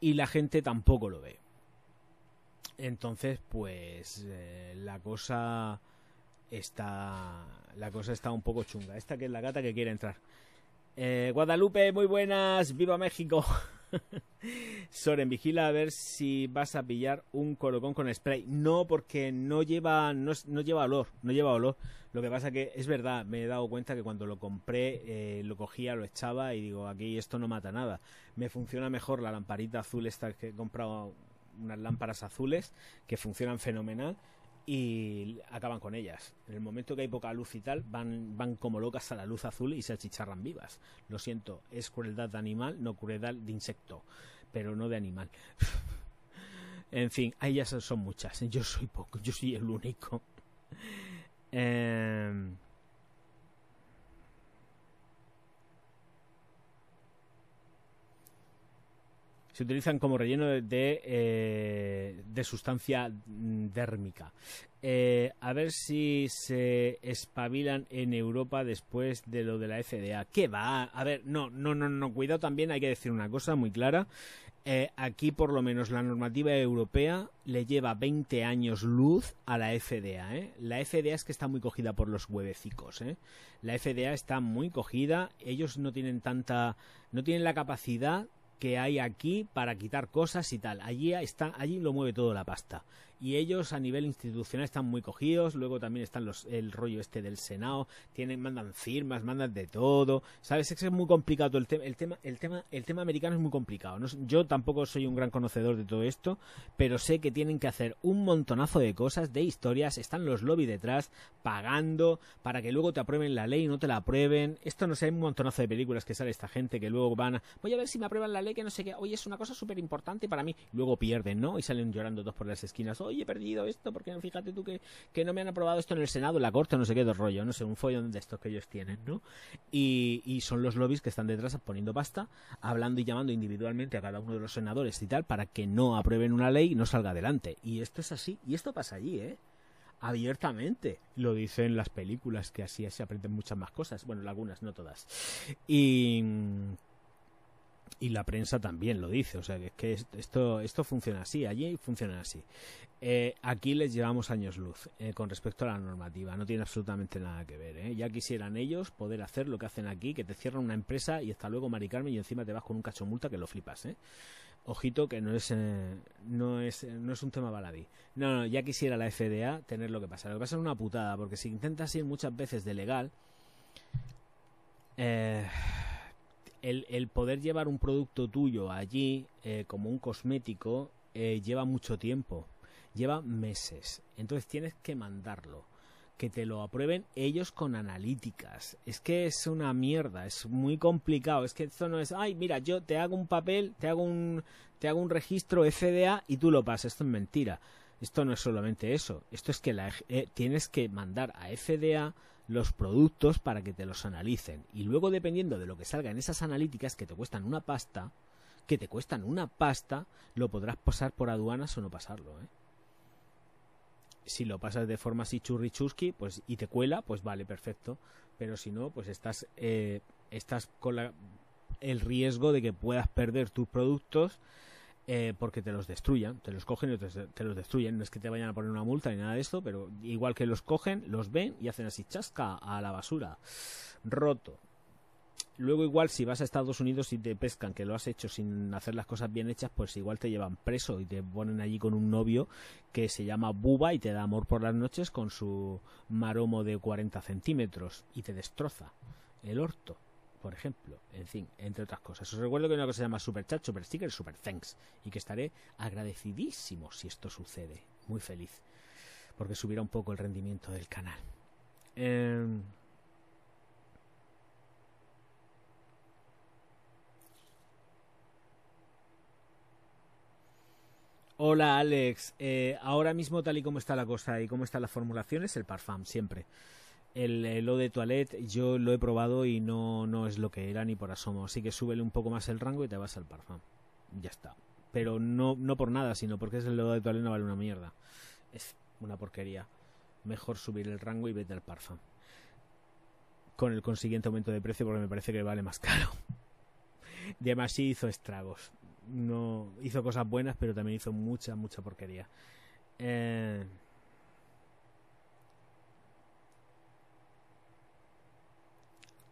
Y la gente tampoco lo ve. Entonces, pues eh, la cosa está la cosa está un poco chunga. Esta que es la gata que quiere entrar. Eh, Guadalupe, muy buenas, viva México. (laughs) Soren, vigila a ver si vas a pillar un colocón con spray. No, porque no lleva, no, lleva olor, no lleva olor. Lo que pasa que es verdad, me he dado cuenta que cuando lo compré, eh, lo cogía, lo echaba y digo, aquí esto no mata nada. Me funciona mejor la lamparita azul esta que he comprado unas lámparas azules que funcionan fenomenal y acaban con ellas. En el momento que hay poca luz y tal, van, van como locas a la luz azul y se achicharran vivas. Lo siento, es crueldad de animal, no crueldad de insecto, pero no de animal. (laughs) en fin, ellas son muchas. Yo soy poco, yo soy el único. (laughs) eh... se utilizan como relleno de, eh, de, sustancia dérmica. Eh, a ver si se espabilan en Europa después de lo de la FDA. ¿Qué va? A ver, no, no, no, no, cuidado también, hay que decir una cosa muy clara. Eh, aquí por lo menos la normativa europea le lleva 20 años luz a la FDA. La FDA es que está muy cogida por los huevecicos. La FDA está muy cogida. Ellos no tienen tanta, no tienen la capacidad que hay aquí para quitar cosas y tal. Allí está, allí lo mueve todo la pasta. Y ellos a nivel institucional están muy cogidos, luego también están los el rollo este del Senado, tienen mandan firmas, mandan de todo, ¿sabes? Es muy complicado el, tema el tema el tema el tema americano es muy complicado. yo tampoco soy un gran conocedor de todo esto, pero sé que tienen que hacer un montonazo de cosas, de historias, están los lobby detrás pagando para que luego te aprueben la ley y no te la aprueben. Esto no sé, hay un montonazo de películas que sale esta gente que luego van a, voy a ver si me aprueban la ley que no sé qué, oye, es una cosa súper importante para mí, luego pierden, ¿no? Y salen llorando dos por las esquinas, oye, he perdido esto, porque fíjate tú que, que no me han aprobado esto en el Senado, en la Corte, no sé qué de rollo, no sé, un follón de estos que ellos tienen, ¿no? Y, y son los lobbies que están detrás poniendo pasta, hablando y llamando individualmente a cada uno de los senadores y tal, para que no aprueben una ley y no salga adelante. Y esto es así, y esto pasa allí, ¿eh? abiertamente. Lo dicen las películas, que así se aprenden muchas más cosas. Bueno, algunas, no todas. Y y la prensa también lo dice, o sea que, que esto, esto funciona así, allí funciona así. Eh, aquí les llevamos años luz eh, con respecto a la normativa, no tiene absolutamente nada que ver. ¿eh? Ya quisieran ellos poder hacer lo que hacen aquí, que te cierran una empresa y hasta luego maricarme y encima te vas con un cacho multa que lo flipas. ¿eh? Ojito que no es, no, es, no es un tema baladí. No, no, ya quisiera la FDA tener lo que pasa. Lo que pasa es una putada, porque si intentas ir muchas veces de legal... Eh, el, poder llevar un producto tuyo allí eh, como un cosmético eh, lleva mucho tiempo, lleva meses. Entonces tienes que mandarlo, que te lo aprueben ellos con analíticas. Es que es una mierda, es muy complicado. Es que esto no es, ay, mira, yo te hago un papel, te hago un, te hago un registro FDA y tú lo pasas. Esto es mentira. Esto no es solamente eso. Esto es que la, eh, tienes que mandar a FDA los productos para que te los analicen. Y luego, dependiendo de lo que salga en esas analíticas que te cuestan una pasta, que te cuestan una pasta, lo podrás pasar por aduanas o no pasarlo, ¿eh? Si lo pasas de forma así churri pues y te cuela, pues vale, perfecto. Pero si no, pues estás, eh, estás con la, el riesgo de que puedas perder tus productos eh, porque te los destruyan, te los cogen y te, los destruyen. No es que te vayan a poner una multa ni nada de esto, pero igual que los cogen, los ven y hacen así chasca a la basura. Roto. Luego igual si vas a Estados Unidos y te pescan que lo has hecho sin hacer las cosas bien hechas, pues igual te llevan preso y te ponen allí con un novio que se llama Buba y te da amor por las noches con su maromo de 40 centímetros y te destroza el orto por ejemplo, en fin, entre otras cosas. Os recuerdo que una cosa se llama Super Chat, Super Sticker, Super Thanks, y que estaré agradecidísimo si esto sucede, muy feliz, porque subirá un poco el rendimiento del canal. Em, Hola Alex, eh, ahora mismo tal y como está la cosa y cómo están las formulaciones, el Parfum siempre el, lo de toilette yo lo he probado y no, no es lo que era ni por asomo. Así que súbele un poco más el rango y te vas al parfum. Ya está. Pero no, no por nada, sino porque es el lodo de toilette no vale una mierda. Es una porquería. Mejor subir el rango y vete al parfum. Con el consiguiente aumento de precio porque me parece que vale más caro. (laughs) Y además sí hizo estragos. No hizo cosas buenas, pero también hizo mucha, mucha porquería. Eh,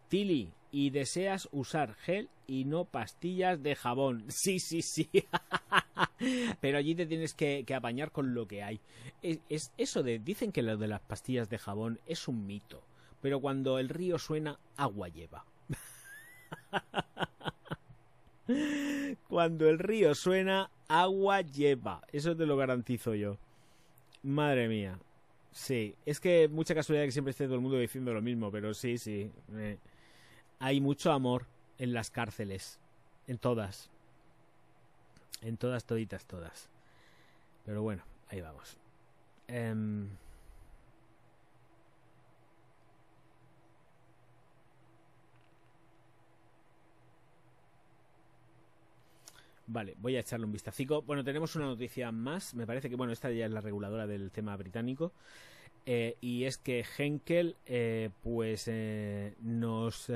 Tilly, y deseas usar gel y no pastillas de jabón. (laughs) Sí, sí, sí. (laughs) Pero allí te tienes que, apañar con lo que hay. Es, eso de. Dicen que lo de las pastillas de jabón es un mito. Pero cuando el río suena, agua lleva. (laughs) cuando el río suena, agua lleva. Eso te lo garantizo yo. Madre mía. Sí, es que mucha casualidad que siempre esté todo el mundo diciendo lo mismo, pero sí, sí hay mucho amor en las cárceles, en todas, en todas, toditas, todas. Pero bueno, ahí vamos. Em, vale, voy a echarle un vistacico. Bueno, tenemos una noticia más. Me parece que, bueno, esta ya es la reguladora del tema británico. Eh, y es que Henkel eh, pues eh, nos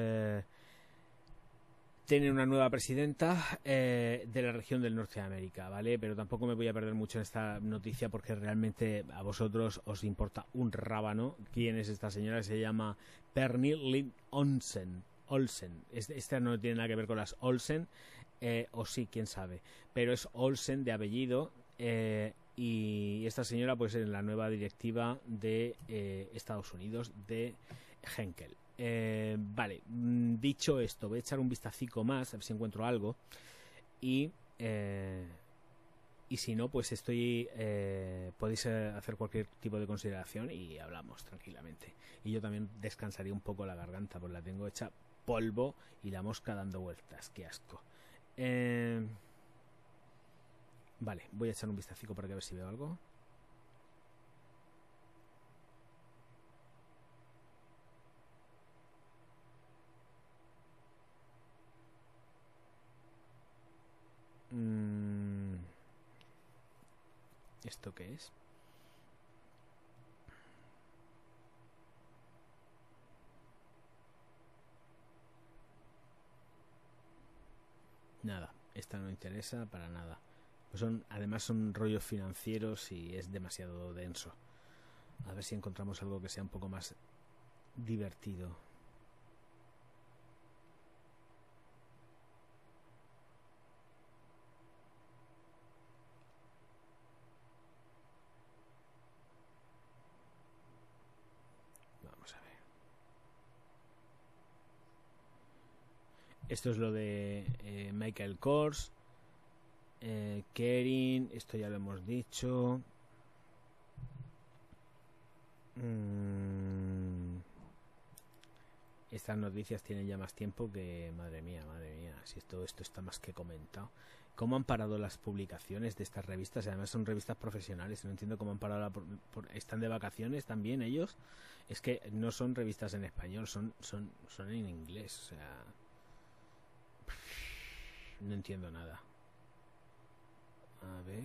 tiene una nueva presidenta de la región del norte de América, ¿vale? Pero tampoco me voy a perder mucho en esta noticia porque realmente a vosotros os importa un rábano quién es esta señora, se llama Pernille Olsen. Olsen. Esta no tiene nada que ver con las Olsen, o sí, quién sabe. Pero es Olsen de apellido y esta señora pues es la nueva directiva de eh, Estados Unidos de Henkel. Eh, vale, mm, dicho esto, voy a echar un vistacico más, a ver si encuentro algo. Y, eh, y si no, pues estoy. podéis hacer cualquier tipo de consideración y hablamos tranquilamente. Y yo también descansaría un poco la garganta, pues la tengo hecha polvo y la mosca dando vueltas. Qué asco. Vale, voy a echar un vistacico para que a ver si veo algo. Mm. ¿Esto qué es? Nada, esta no interesa para nada. Pues son, además son rollos financieros y es demasiado denso. A ver si encontramos algo que sea un poco más divertido. Vamos a ver. Esto es lo de eh, Michael Kors eh, Kering, esto ya lo hemos dicho. Mm. Estas noticias tienen ya más tiempo que, madre mía, madre mía, si todo esto está más que comentado. ¿Cómo han parado las publicaciones de estas revistas? Además son revistas profesionales, no entiendo cómo han parado la, están de vacaciones también ellos. Es que no son revistas en español, son son son en inglés, o sea, no entiendo nada. A ver.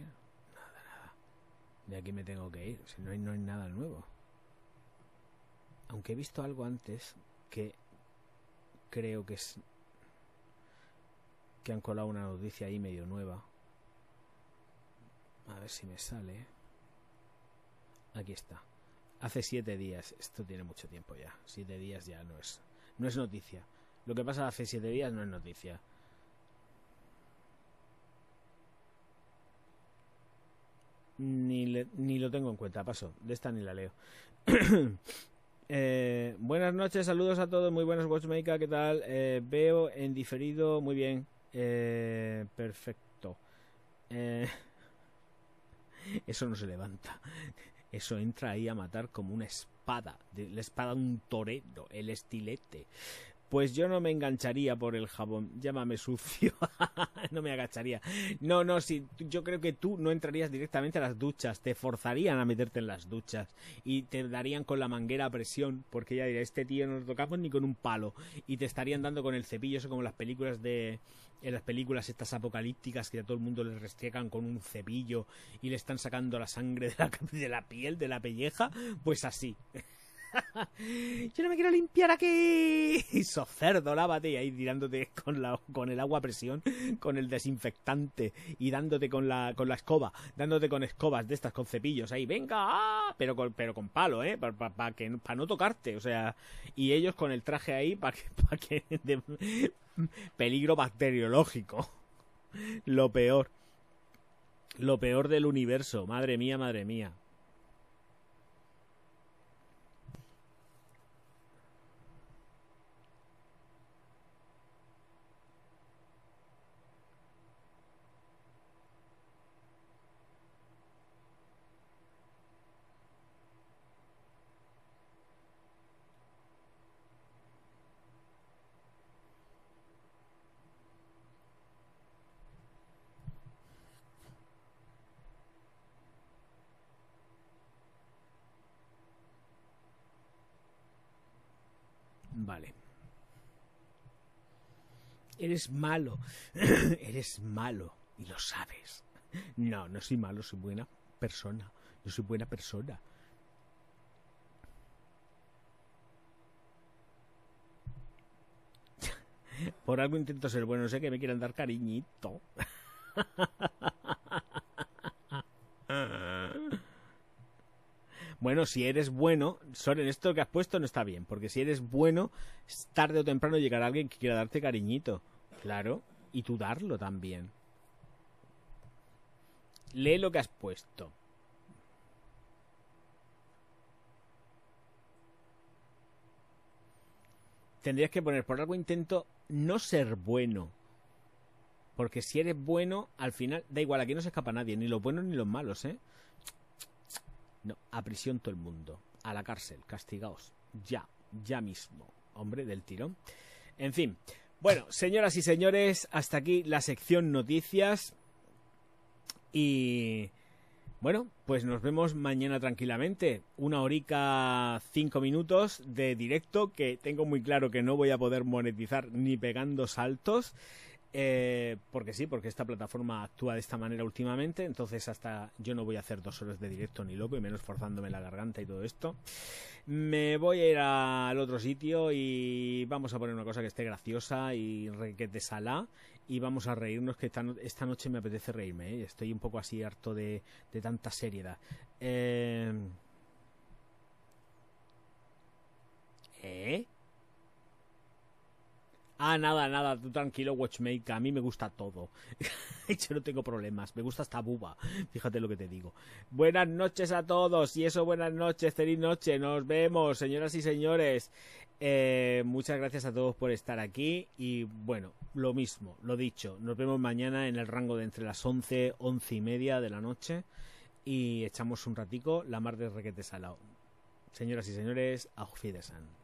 Nada, nada. De aquí me tengo que ir. Si no hay, no hay nada nuevo. Aunque he visto algo antes que creo que es. Que han colado una noticia ahí medio nueva. A ver si me sale. Aquí está. Hace siete días. Esto tiene mucho tiempo ya. Siete días ya no es. No es noticia. Lo que pasa hace siete días no es noticia. Ni, ni lo tengo en cuenta, paso. De esta ni la leo. (coughs) eh, buenas noches, saludos a todos, muy buenas Watchmaker, ¿qué tal? Eh, veo en diferido, muy bien. Eh, perfecto. Eh, (laughs) eso no se levanta. Eso entra ahí a matar como una espada. La espada de un torero, el estilete. Pues yo no me engancharía por el jabón. Llámame sucio. (laughs) no me agacharía. No, no, si yo creo que tú no entrarías directamente a las duchas. Te forzarían a meterte en las duchas. Y te darían con la manguera a presión. Porque ya diría, este tío no lo tocamos ni con un palo. Y te estarían dando con el cepillo. Eso como las películas de. En las películas estas apocalípticas que a todo el mundo le restregan con un cepillo y le están sacando la sangre de la, (laughs) de la piel, de la pelleja. Pues así. Yo no me quiero limpiar aquí. Sos cerdo, lávate ahí tirándote con, la, con el agua a presión, con el desinfectante y dándote con la, con la escoba, dándote con escobas de estas, con cepillos ahí, venga, ¡ah! pero, con, pero con palo, ¿eh? Para para no tocarte, o sea, y ellos con el traje ahí para que, peligro bacteriológico. Lo peor. Lo peor del universo, madre mía, madre mía. Vale. Eres malo. (clears throat) Eres malo. Y lo sabes. No, no soy malo, soy buena persona. Yo soy buena persona. (laughs) Por algo intento ser bueno, sé que me quieran dar cariñito. (laughs) Bueno, si eres bueno, Soren, esto que has puesto no está bien, porque si eres bueno, tarde o temprano llegará alguien que quiera darte cariñito. Claro, y tú darlo también. Lee lo que has puesto. Tendrías que poner por algo intento no ser bueno. Porque si eres bueno, al final, da igual, aquí no se escapa nadie, ni los buenos ni los malos, ¿eh? No, a prisión todo el mundo. A la cárcel, castigaos. Ya, ya mismo. Hombre, del tirón. En fin, bueno, señoras y señores, hasta aquí la sección noticias. Y bueno, pues nos vemos mañana tranquilamente. Una horica, cinco minutos de directo que tengo muy claro que no voy a poder monetizar ni pegando saltos. Eh, porque sí, porque esta plataforma actúa de esta manera últimamente, entonces hasta yo no voy a hacer dos horas de directo ni loco, y menos forzándome la garganta y todo esto. Me voy a ir al otro sitio y vamos a poner una cosa que esté graciosa y requete sala y vamos a reírnos que esta, noche me apetece reírme, ¿eh? estoy un poco así harto de, de tanta seriedad. Eh... ¿Eh? Ah, nada, nada, tú tranquilo, Watchmaker, a mí me gusta todo. (laughs) Yo no tengo problemas, me gusta esta buba, fíjate lo que te digo. Buenas noches a todos, y eso, buenas noches, feliz noche, nos vemos, señoras y señores. Eh, muchas gracias a todos por estar aquí y bueno, lo mismo, lo dicho, nos vemos mañana en el rango de entre las 11, 11 y media de la noche y echamos un ratico la mar de requete salado. Señoras y señores, auf Wiedersehen.